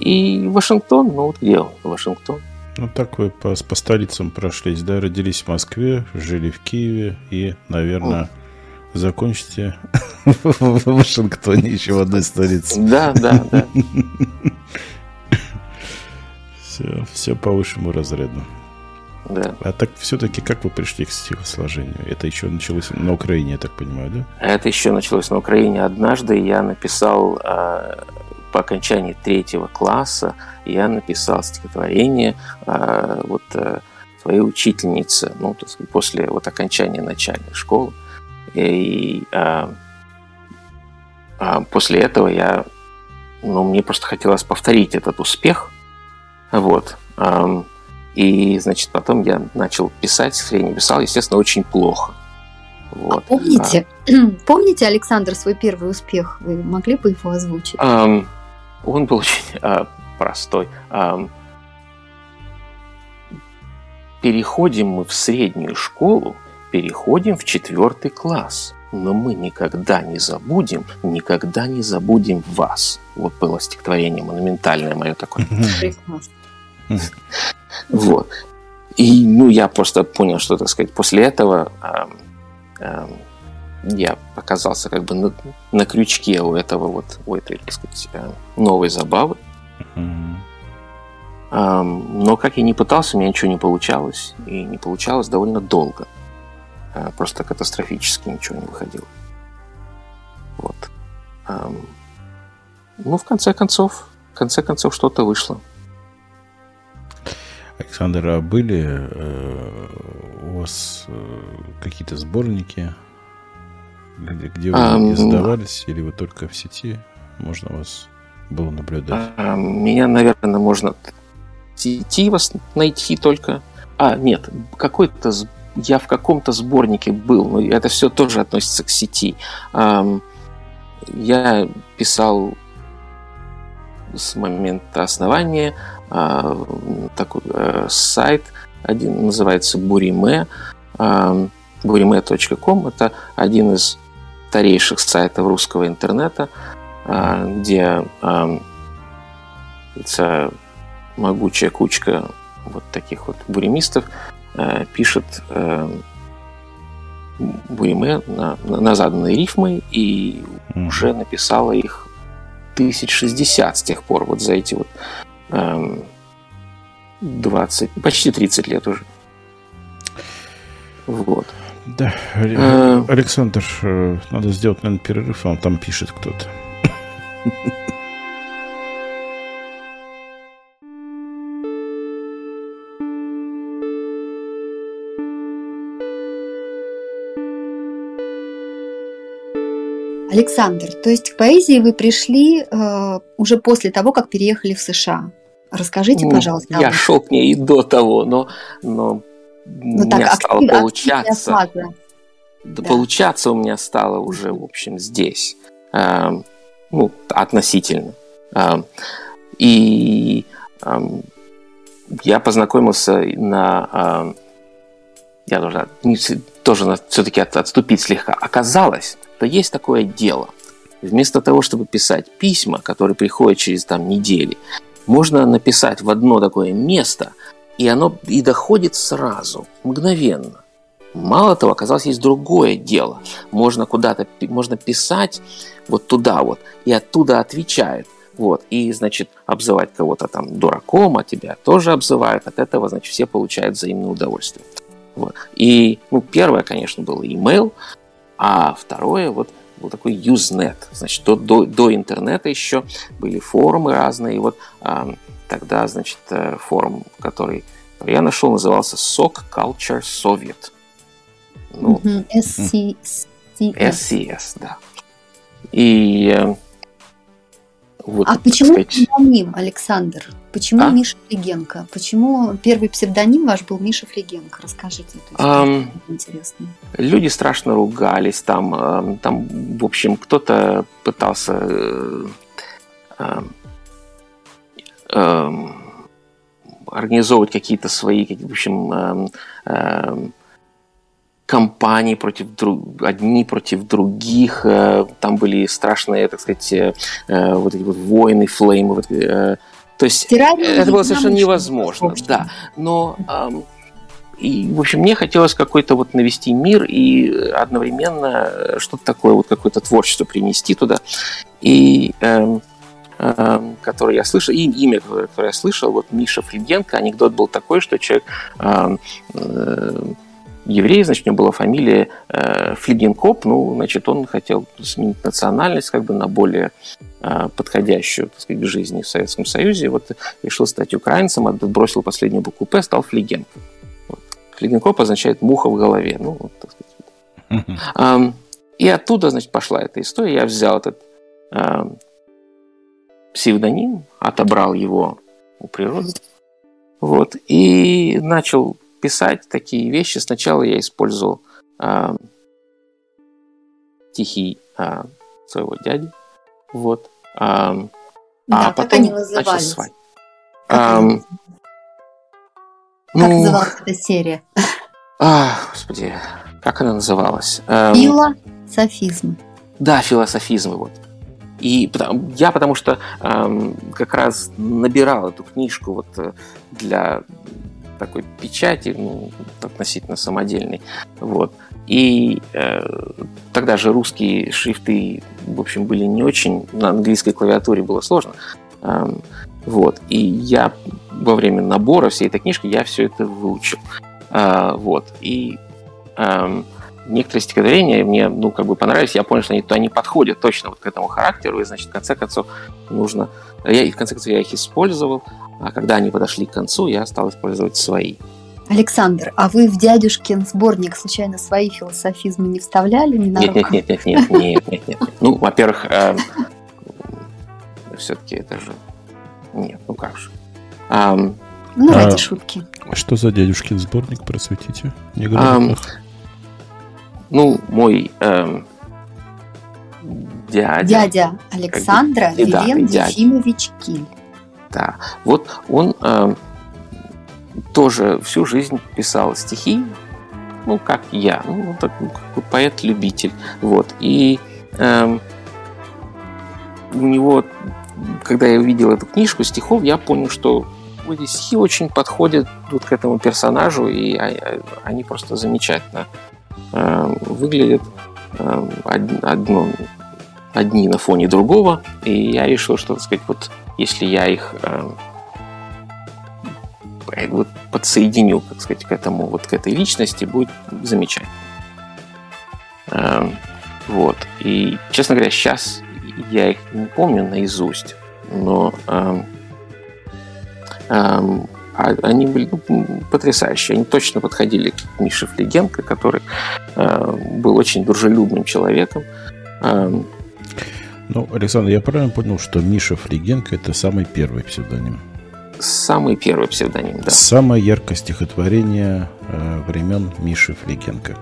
И Вашингтон, ну вот где он, Вашингтон? Ну, так вы по, по столицам прошлись, да? Родились в Москве, жили в Киеве и, наверное, закончите в Вашингтоне, еще в одной столице. Да, да, да. Все, все по высшему разряду. да. А так все-таки как вы пришли к стихосложению? Это еще началось на Украине, я так понимаю, да? Это еще началось на Украине. Однажды я написал э, по окончании третьего класса, я написал стихотворение э, вот э, своей учительнице, ну, так сказать, после вот окончания начальной школы. И э, а после этого я, ну, мне просто хотелось повторить этот успех, вот. И, значит, потом я начал писать, стихотворение писал, естественно, очень плохо. Вот. А помните, помните, Александр, свой первый успех? Вы могли бы его озвучить? Ам, он был очень а, простой. Ам, переходим мы в среднюю школу, переходим в четвертый класс. Но мы никогда не забудем, никогда не забудем вас. Вот было стихотворение монументальное мое такое. Прекрасно. Вот. И, ну, я просто понял, что, так сказать, после этого я оказался как бы на, на крючке у этого вот, у этой, так сказать, э, новой забавы. Но как я не пытался, у меня ничего не получалось. И не получалось довольно долго. А, Просто катастрофически ничего не выходило. Вот. Ну, в конце концов, в конце концов что-то вышло. Александр, а были э, у вас э, какие-то сборники, где, где вы Ам, издавались, или вы только в сети? Можно вас было наблюдать? А, Меня, наверное, можно в сети вас найти только. А, нет, какой-то я в каком-то сборнике был, но это все тоже относится к сети. Я писал с момента основания а, такой э, сайт один называется Буриме. Burime.com это один из старейших сайтов русского интернета, а, где это могучая кучка вот таких вот буремистов э, пишет э, буриме на, на, заданные рифмы и уже написала их тысяч шестьдесят с тех пор, вот за эти вот 20, почти 30 лет уже. Вот. Да, Э. Александр, э, надо сделать, наверное, перерыв, а он там пишет кто-то. Александр, то есть к поэзии вы пришли э, уже после того, как переехали в США. Расскажите, Ну, пожалуйста. об Я шел к ней и до того, но, но Ну, у так, меня стало актив- активная получаться. фаза. Да, Да. Получаться у меня стало уже, в общем, здесь. Эм, ну, относительно. Эм, и эм, я познакомился на... эм, я должен тоже все-таки отступить слегка. Оказалось, что есть такое дело. Вместо того, чтобы писать письма, которые приходят через там недели, можно написать в одно такое место, и оно и доходит сразу, мгновенно. Мало того, оказалось, есть другое дело. Можно куда-то, можно писать вот туда вот, и оттуда отвечает. Вот, и, значит, обзывать кого-то там дураком, а тебя тоже обзывают. От этого, значит, все получают взаимное удовольствие. Вот. И, ну, первое, конечно, было email, а второе, вот, был такой Usenet. Значит, до, до, до интернета еще были форумы разные. И вот а, тогда, значит, э, форум, который я нашел, назывался SOC Culture Soviet. Ну, Мгм. SC SCS, да. И э, вот, А почему сказать, псевдоним, Александр? Почему А? Миша Флегенко? Почему первый псевдоним ваш был Миша Флегенко? Расскажите. Ам, Интересно. люди страшно ругались, там, эм, там в общем, кто-то пытался э, эм, эм, организовывать какие-то свои, в общем, компании против друг, одни против других, э, там были страшные, так сказать, э, э, вот эти вот войны, флеймы, вот, то есть Террарий это было совершенно невозможно, общем. да, но и, в общем, мне хотелось какой-то вот навести мир и одновременно что-то такое, вот какое-то творчество принести туда. И эм, эм, который я слышал, и имя, которое я слышал, вот Миша Флегенко, анекдот был такой, что человек эм, еврей, значит, у него была фамилия э, Флигенкоп, ну, значит, он хотел сменить национальность как бы на более э, подходящую, так сказать, к жизни в Советском Союзе. Вот решил стать украинцем, отбросил последнюю букву П, стал Флигенко. Вот. Флигенкоп означает муха в голове. Ну, вот, так сказать. И оттуда, значит, пошла эта история. Я взял этот псевдоним, отобрал его у природы, вот, и начал писать такие вещи. Сначала я использовал ам, стихи а, своего дяди. Вот. А, Да, а как потом они начал свай. Как Ам, они- Как ну, называлась эта серия? а, господи, как она называлась? Ам, Фила, софизм. Да, философизмы вот. И я потому что ам, как раз набирал эту книжку вот э, для такой печати, ну, относительно самодельной. Вот. И э, тогда же русские шрифты, в общем, были не очень, на английской клавиатуре было сложно. Ам, вот. И я во время набора всей этой книжки я все это выучил. А, вот. И ам, некоторые стихотворения мне, ну, как бы понравились, я понял, что они, то они подходят точно вот к этому характеру, и, значит, в конце концов нужно... Я, и в конце концов, я их использовал, а когда они подошли к концу, я стал использовать свои. Александр, а вы в дядюшкин сборник случайно свои философизмы не вставляли? Не Нет, нет, нет, нет, нет, нет, нет, нет. Ну, во-первых, все-таки это же... Нет, ну как же. Ну, ради А, шутки. Что за дядюшкин сборник, просветите? Не говорю. ну, мой эм, дядя... Дядя Александра как бы, Вилен. Ефимович Киль. Да. Вот он эм, тоже всю жизнь писал стихи, ну, как я, ну, так, ну, поэт-любитель. Вот. И эм, у него, когда я увидел эту книжку стихов, я понял, что эти стихи очень подходят вот к этому персонажу, и а- а- они просто замечательно эм, выглядят од- одно- одни на фоне другого, и я решил, что, так сказать, вот если я их эм, э, вот подсоединю, так сказать, к этому, вот к этой личности, будет замечательно. Эм, Вот. И, честно говоря, сейчас я их не помню наизусть, но эм, эм, а- они были ну, потрясающие. Они точно подходили к Мише Флегенко, который э, был очень дружелюбным человеком. Эм, Ну, Александр, я правильно понял, что Миша Фригенко это самый первый псевдоним? Самый первый псевдоним, да. Самое яркое стихотворение э, времен Миши Фригенко.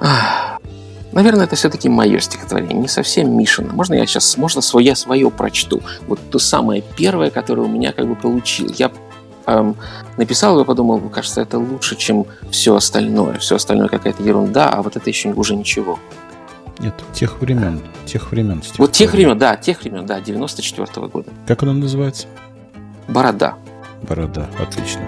Ах, Наверное, это все-таки мое стихотворение, не совсем Мишина. Можно я сейчас, можно свое, я свое прочту? Вот то самое первое, которое у меня как бы получил. Я эм, написал его, подумал, «Ну, кажется, это лучше, чем все остальное. Все остальное какая-то ерунда, а вот это еще уже ничего. Нет, тех времен. Тех времен. Вот тех стихотворение. времен, да, тех времен, да, 94 года. Как оно называется? Борода. Борода. Отлично.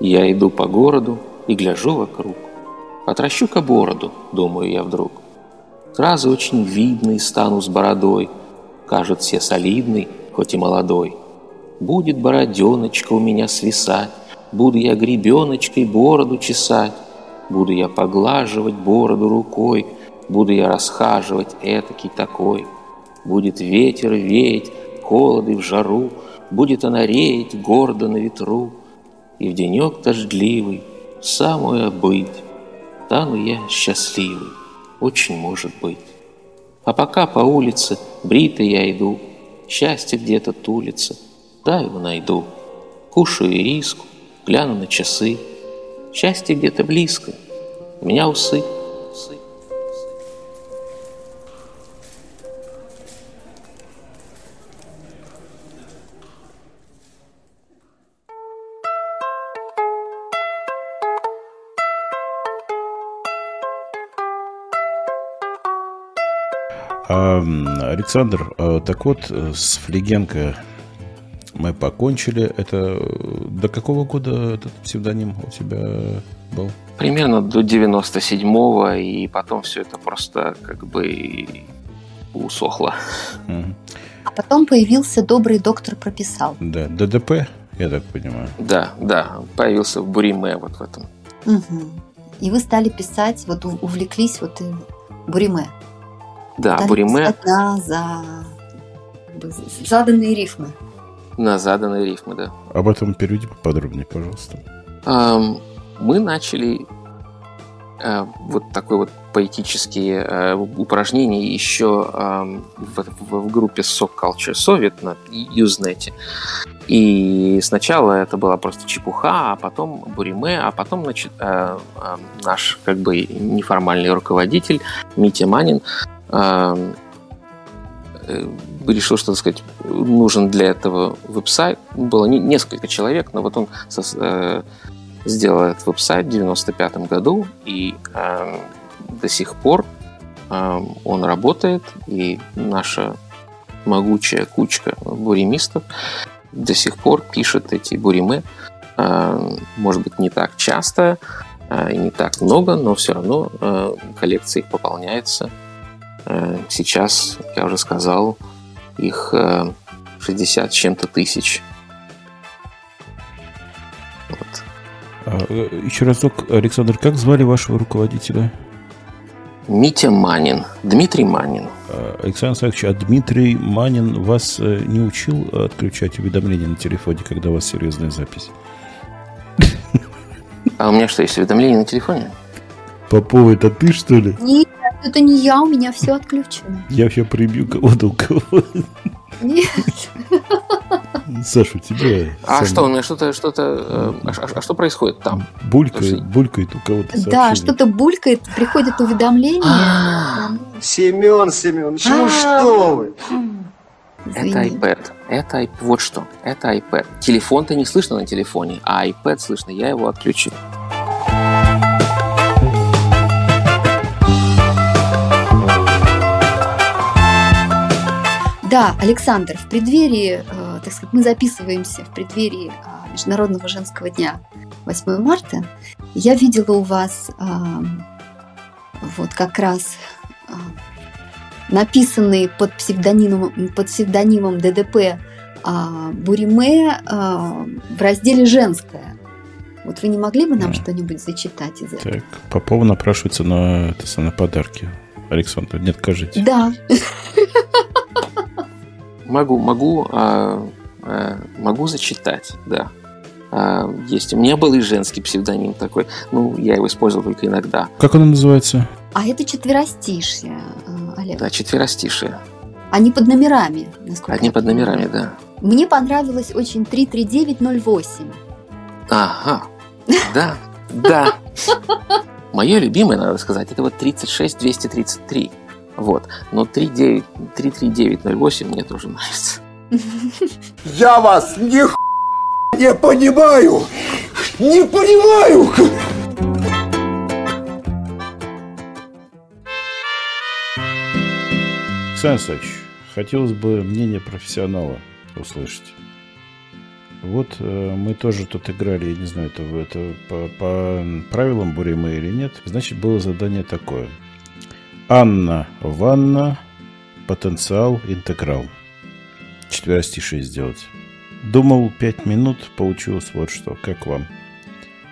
Я иду по городу и гляжу вокруг. Отращу-ка бороду, думаю я вдруг. Сразу очень видный стану с бородой. Кажет все солидный, хоть и молодой. Будет бороденочка у меня свисать, Буду я гребеночкой бороду чесать, Буду я поглаживать бороду рукой, Буду я расхаживать этакий такой. Будет ветер веять, холод и в жару, Будет она реять гордо на ветру, И в денек дождливый, самую быть, Стану я счастливый, очень может быть. А пока по улице бритый я иду, Счастье где-то тулится, да его найду. Кушаю ириску, гляну на часы, Счастье где-то близко, у меня усы. Александр, а, так вот, э, с Флегенко мы покончили. Это э, до какого года этот псевдоним у тебя был? Примерно до 97-го, и потом все это просто как бы усохло. А потом появился добрый доктор прописал. Да, ДДП, я так понимаю. Да, да, появился в Буриме вот в этом. Мгм. И вы стали писать, вот увлеклись вот и Буриме. Да, Стали Буриме на за заданные рифмы. на заданные рифмы, да. Об этом переведи поподробнее, пожалуйста. Ам, мы начали э, вот такое вот поэтические э, упражнения еще э, в, в, в группе Sock Culture Soviet на Usenet. И сначала это была просто чепуха, а потом Буриме, а потом значит, э, э, наш как бы неформальный руководитель Митя Манин решил, что, так сказать, нужен для этого веб-сайт. Было не, несколько человек, но вот он со, э, сделал этот веб-сайт в 95 году, и э, до сих пор э, он работает, и наша могучая кучка буремистов до сих пор пишет эти буримы. Э, может быть, не так часто э, и не так много, но все равно э, коллекция их пополняется. Э, сейчас, я уже сказал, их э, 60 чем-то тысяч. Вот. А, э, еще разок, Александр, как звали вашего руководителя? Митя Манин, Дмитрий Манин. А, Александр Александрович, а Дмитрий Манин вас э, не учил отключать уведомления на телефоне, когда у вас серьезная запись? А у меня что, есть уведомления на телефоне? Попова, это ты, что ли? Нет, это не я, у меня все отключено. Я все прибью кого-то у кого. Нет. Саша, у тебя... А сам... что, у меня что-то, что-то... Э, а, а, а что происходит там? Булькает, есть... булькает у кого-то сообщение. Да, что-то булькает, приходит уведомление. А. Семен, Семен, ну что вы? Это iPad. Это iPad. Вот что. Это iPad. Телефон-то не слышно на телефоне, а iPad слышно. Я его отключил. Да, Александр, в преддверии, э, так сказать, мы записываемся в преддверии э, Международного женского дня 8 марта. Я видела у вас э, вот как раз э, написанный под псевдонимом, под псевдонимом ДДП э, Буриме э, в разделе «Женское». Вот вы не могли бы нам да. что-нибудь зачитать из этого? Так, Попова напрашивается на, это, на подарки. Александр, не откажите. Да. Могу, могу, а, а, могу зачитать, да. А, есть. У меня был и женский псевдоним такой. Ну, я его использовал только иногда. Как он называется? А это четверостишие, Олег. Да, четверостишие. Они под номерами, насколько Они под номерами, да. Мне понравилось очень 33908. Ага, да, да. Мое любимое, надо сказать, это вот 36233. Вот. Но 33908 мне тоже нравится. Я вас не не понимаю! Не понимаю! Александр хотелось бы мнение профессионала услышать. Вот э, мы тоже тут играли, я не знаю, это, это по, по правилам Буримы или нет. Значит, было задание такое – Анна Ванна. Потенциал интеграл. Четверостишие сделать. Думал пять минут, получилось вот что. Как вам?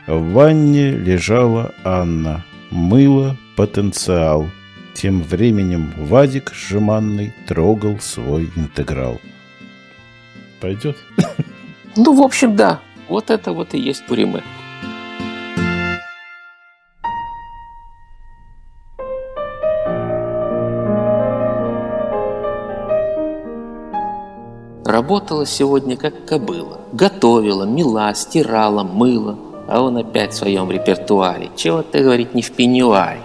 В ванне лежала Анна. Мыло потенциал. Тем временем Вадик жеманный трогал свой интеграл. Пойдет? Ну, в общем, да. Вот это вот и есть Пуримы. Работала сегодня как кобыла. Готовила, мила, стирала, мыла. А он опять в своем репертуаре. Чего ты, говорит, не в пеньюаре?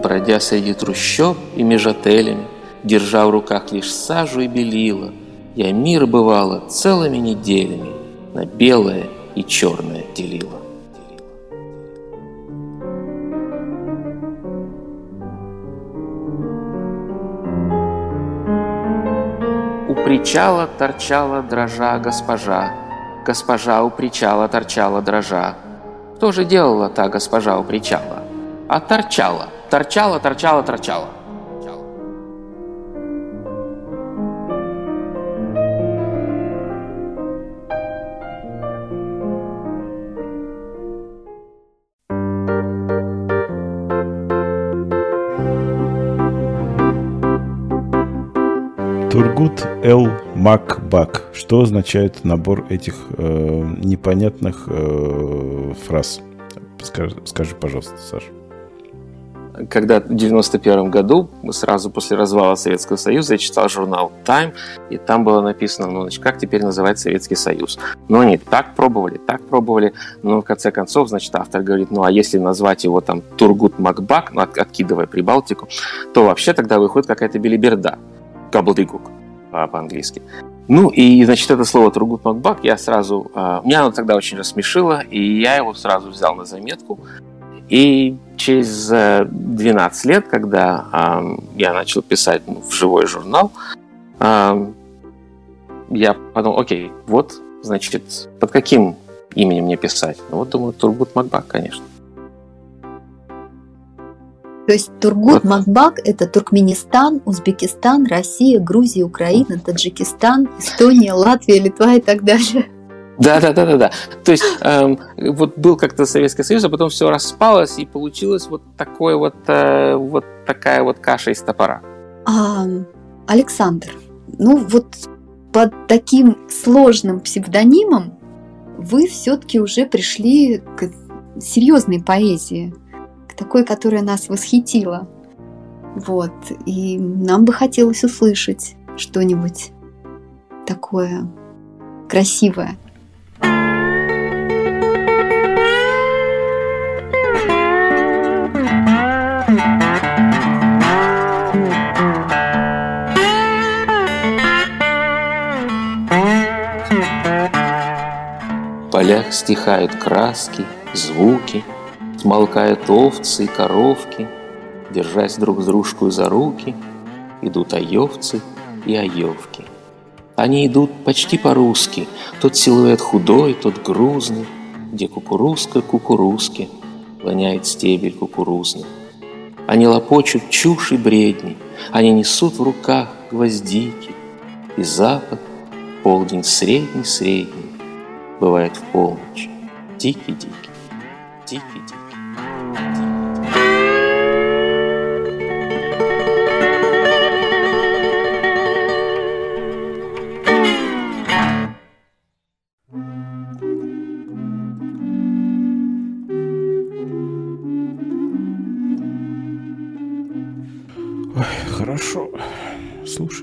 Бродя среди трущоб и меж отелями, Держа в руках лишь сажу и белила, Я мир, бывало, целыми неделями На белое и черное делила. Причала торчала дрожа госпожа. Госпожа у причала торчала дрожа. Что же делала та госпожа у причала? А торчала, торчала, торчала, торчала. Эл Макбак. Что означает набор этих э, непонятных э, фраз? Скажи, скажи, пожалуйста, Саша. когда в 91 году, сразу после развала Советского Союза, я читал журнал Time, и там было написано, ну, значит, как теперь называть Советский Союз. Но они так пробовали, так пробовали, но в конце концов, значит, автор говорит, ну, а если назвать его там Тургут Макбак, ну, от- откидывая Прибалтику, то вообще тогда выходит какая-то белиберда, габлдыгук по- по-английски. Ну, и, значит, это слово Тургут Макбак я сразу... а, меня оно тогда очень рассмешило, и я его сразу взял на заметку. И через э, 12 лет, когда ам, я начал писать в живой журнал, ам, я подумал, окей, вот, значит, под каким именем мне писать? Ну, вот, думаю, Тургут Макбак, конечно. То есть Тургут Макбак – это Туркменистан, Узбекистан, Россия, Грузия, Украина, Таджикистан, Эстония, Латвия, Литва и так далее. Да, да, да, да, да. То есть эм, вот был как-то Советский Союз, а потом все распалось, и получилось вот такое вот, э, вот такая вот каша из топора. А, Александр, ну вот под таким сложным псевдонимом вы все-таки уже пришли к серьезной поэзии, такой, которая нас восхитила. Вот. И нам бы хотелось услышать что-нибудь такое красивое. Полях стихают краски, звуки, Смолкают овцы и коровки, Держась друг с дружкой за руки, Идут айовцы и айовки. Они идут почти по-русски, Тот силуэт худой, тот грузный, Где кукурузка кукурузке Воняет стебель кукурузный. Они лопочут чушь и бредни, Они несут в руках гвоздики, И запад, полдень средний-средний, Бывает в полночь, дикий-дикий, дикий-дикий.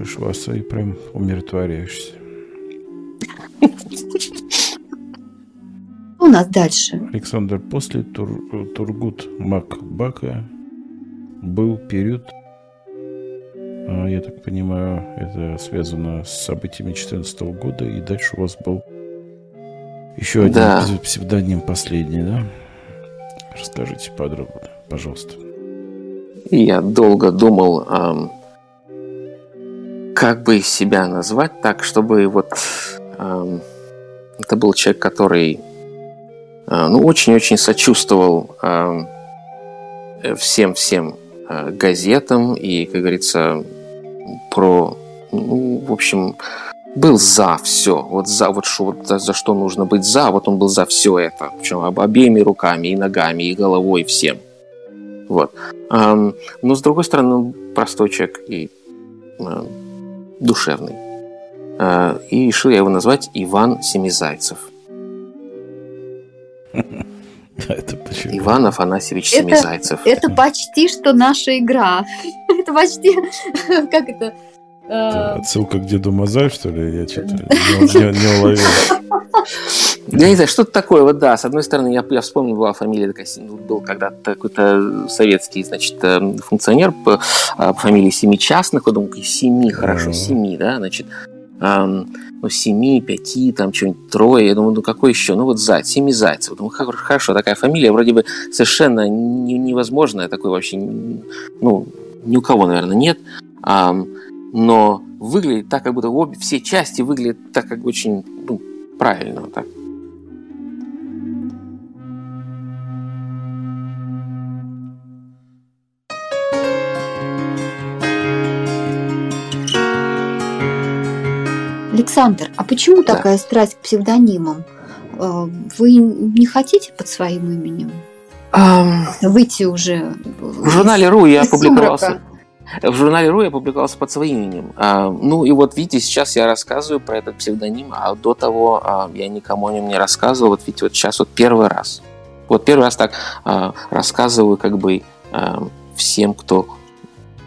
Слушаешь вас и прям умиротворяешься. У нас дальше? Александр, после Тур- Тургут Макбака был период, а, я так понимаю, это связано с событиями 2014 года, и дальше у вас был еще один Да. пс- псевдоним последний, да? Расскажите подробно, пожалуйста. Я долго думал, ам, как бы себя назвать так, чтобы вот ам, это был человек, который а, ну, очень-очень сочувствовал ам, э, всем-всем а, газетам и, как говорится, про, ну, в общем, был за все. Вот за вот, что, вот за, за что нужно быть за, вот он был за все это. Причем об- обеими руками, и ногами, и головой, всем. Вот. Ам, но с другой стороны, он простой человек и а, душевный. А, и решил я его назвать Иван Семизайцев. Это почему? Иван Афанасьевич Это, Семизайцев. это почти что наша игра. Это почти, как это, э, Это отсылка к деду Мазай, что ли? Я что-то не, не- не уловил. Я не знаю, что-то такое, вот да. С одной стороны, я, я вспомнил, была фамилия такая, ну, был когда-то какой-то советский, значит, э, функционер по, а, по фамилии Семичастных, вот думаю, семи, хорошо, Ага. семи, да, значит, ам, ну, семи, пяти, там, что-нибудь трое, я думаю, ну, какой еще? Ну, вот Зайц, Семи Зайцев. Думаю, «Хор- хорошо, такая фамилия, вроде бы совершенно не- невозможная, такой вообще, ну, ни у кого, наверное, нет, Ам, но выглядит так, как будто обе, все части выглядят так, как очень, ну, правильно, так. Александр, а почему Да. такая страсть к псевдонимам? Э, Вы не хотите под своим именем Ам, выйти уже В журнале РУ я опубликовался. сумрака? В журнале «Ру» я публиковался под своим именем. А, ну и вот видите, сейчас я рассказываю про этот псевдоним, а до того а, я никому о нем не рассказывал. Вот видите, вот сейчас вот первый раз. Вот первый раз так а, рассказываю как бы всем, кто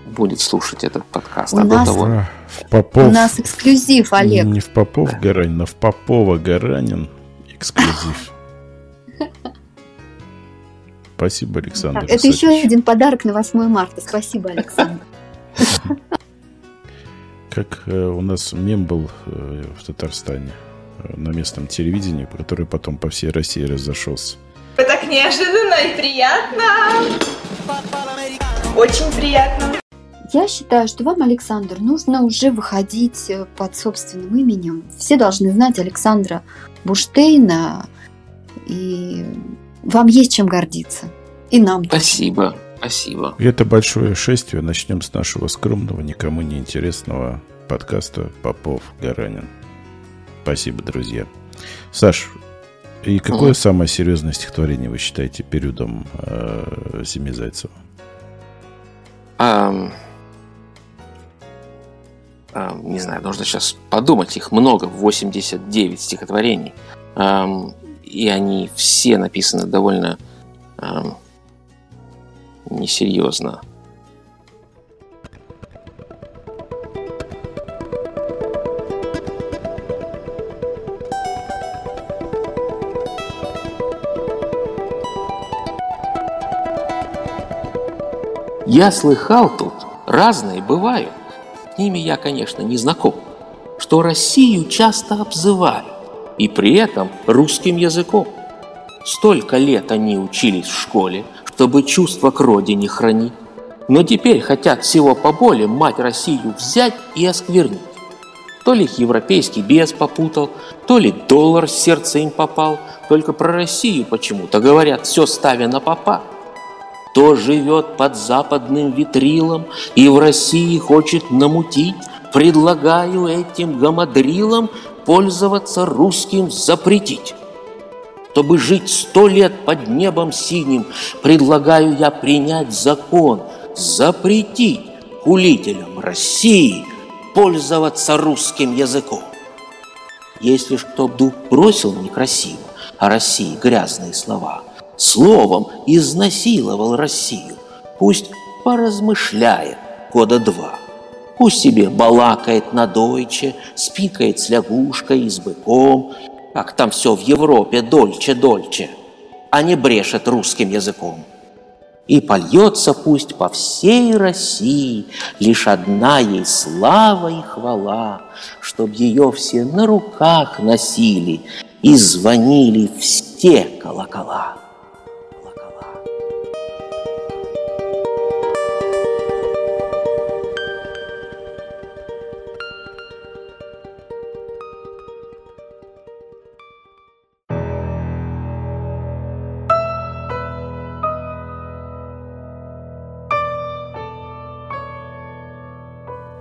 будет слушать этот подкаст. У а нас- до того... В Попов. У нас эксклюзив, Олег. Не в Попов Гаранин, а в Попова Гаранин эксклюзив. Спасибо, Александр. Это еще Исаакович. один подарок на 8 марта. Спасибо, Александр. Как э, у нас мем был э, в Татарстане э, на местном телевидении, который потом по всей России разошелся. Так неожиданно и приятно. Очень приятно. Я считаю, что вам, Александр, нужно уже выходить под собственным именем. Все должны знать Александра Буштейна, и вам есть чем гордиться. И нам тоже. Спасибо, спасибо. И это большое шествие. Начнем с нашего скромного, никому не интересного подкаста Попов Гаранин. Спасибо, друзья. Саш, и какое Ага. самое серьезное стихотворение вы считаете периодом э, Семи Зайцева? Ам, ам, не знаю, нужно сейчас подумать. Их много, 89 стихотворений. Ам, и они все написаны довольно ам, несерьезно. Я слыхал тут, разные бывают. С ними я, конечно, не знаком. Что Россию часто обзывают, и при этом русским языком. Столько лет они учились в школе, чтобы чувство к родине хранить. Но теперь хотят всего поболее мать Россию взять и осквернить. То ли их европейский бес попутал, то ли доллар в сердце им попал. Только про Россию почему-то говорят, все ставя на попа. Кто живет под западным витрилом и в России хочет намутить, предлагаю этим гамадрилам пользоваться русским запретить. Чтобы жить сто лет под небом синим, предлагаю я принять закон, запретить хулителям России пользоваться русским языком. Если ж кто вдруг бросил некрасиво о России грязные слова, словом изнасиловал Россию, пусть поразмышляет года два. Пусть себе балакает на дойче, спикает с лягушкой и с быком, как там все в Европе дольче-дольче, а не брешет русским языком. И польется пусть по всей России лишь одна ей слава и хвала, чтоб ее все на руках носили и звонили все колокола.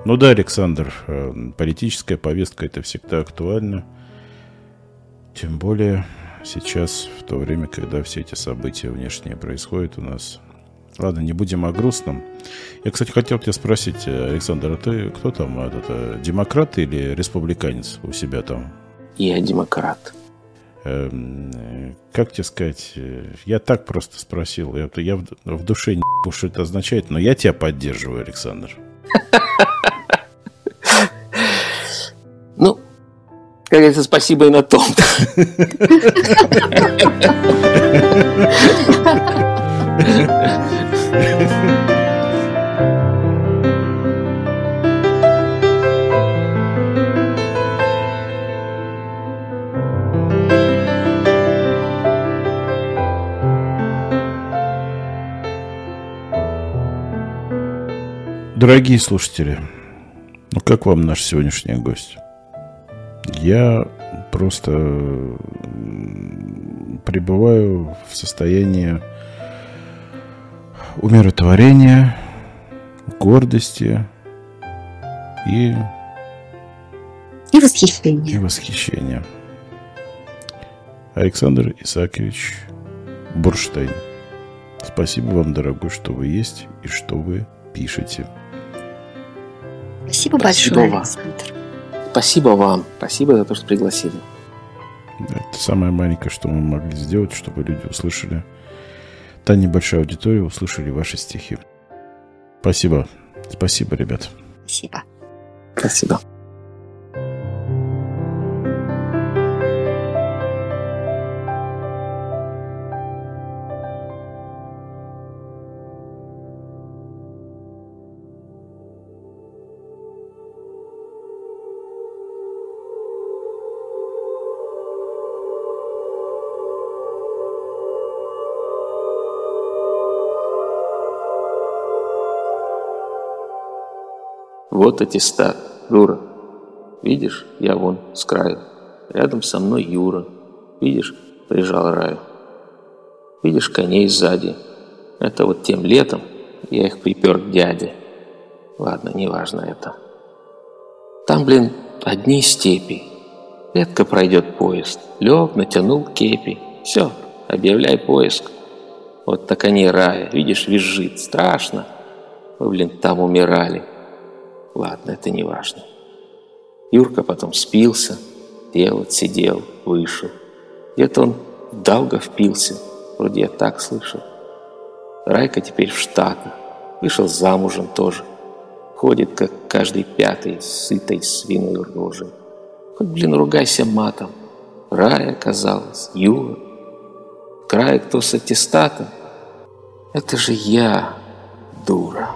Ну да, Александр, э, политическая повестка это всегда актуально. Тем более сейчас, в то время, когда все эти события внешние происходят у нас. Ладно, не будем о грустном. Я, кстати, хотел тебя спросить, э, Александр, а ты кто там, э, демократ или республиканец у себя там? Я демократ. Эм, Как тебе сказать? Я так просто спросил. Я, я в, в душе не что это означает, но я тебя поддерживаю, Александр. как говорится, спасибо и на том. Дорогие слушатели, ну как вам наш сегодняшний гость? Я просто м, пребываю в состоянии умиротворения, гордости и, И восхищение. и восхищения. Александр Исаакович Бурштейн. Спасибо вам, дорогой, что вы есть и что вы пишете. Спасибо, Спасибо большое, вам. Александр. Спасибо вам. Спасибо за то, что пригласили. Это самое маленькое, что мы могли сделать, чтобы люди услышали, та небольшая аудитория услышали ваши стихи. Спасибо. Спасибо, ребят. Спасибо. Спасибо. Вот аттестат, дура. Видишь, я вон с краю. Рядом со мной Юра. Видишь, прижал раю. Видишь коней сзади. Это вот тем летом я их припер к дяде. Ладно, неважно это. Там, блин, одни степи. Редко пройдет поезд. Лег, натянул кепи. Все, объявляй поиск. Вот так они рая. Видишь, визжит. Страшно. Вы, блин, там умирали. Ладно, это не важно. Юрка потом спился, сел, сидел, вышел. Где-то он долго впился, вроде я так слышал. Райка теперь в Штатах, вышел замужем тоже. Ходит, как каждый пятый, с сытой свиной рожей. Хоть, блин, ругайся матом. Рая оказалась, Юра. В крае кто с аттестатом? Это же я, дура.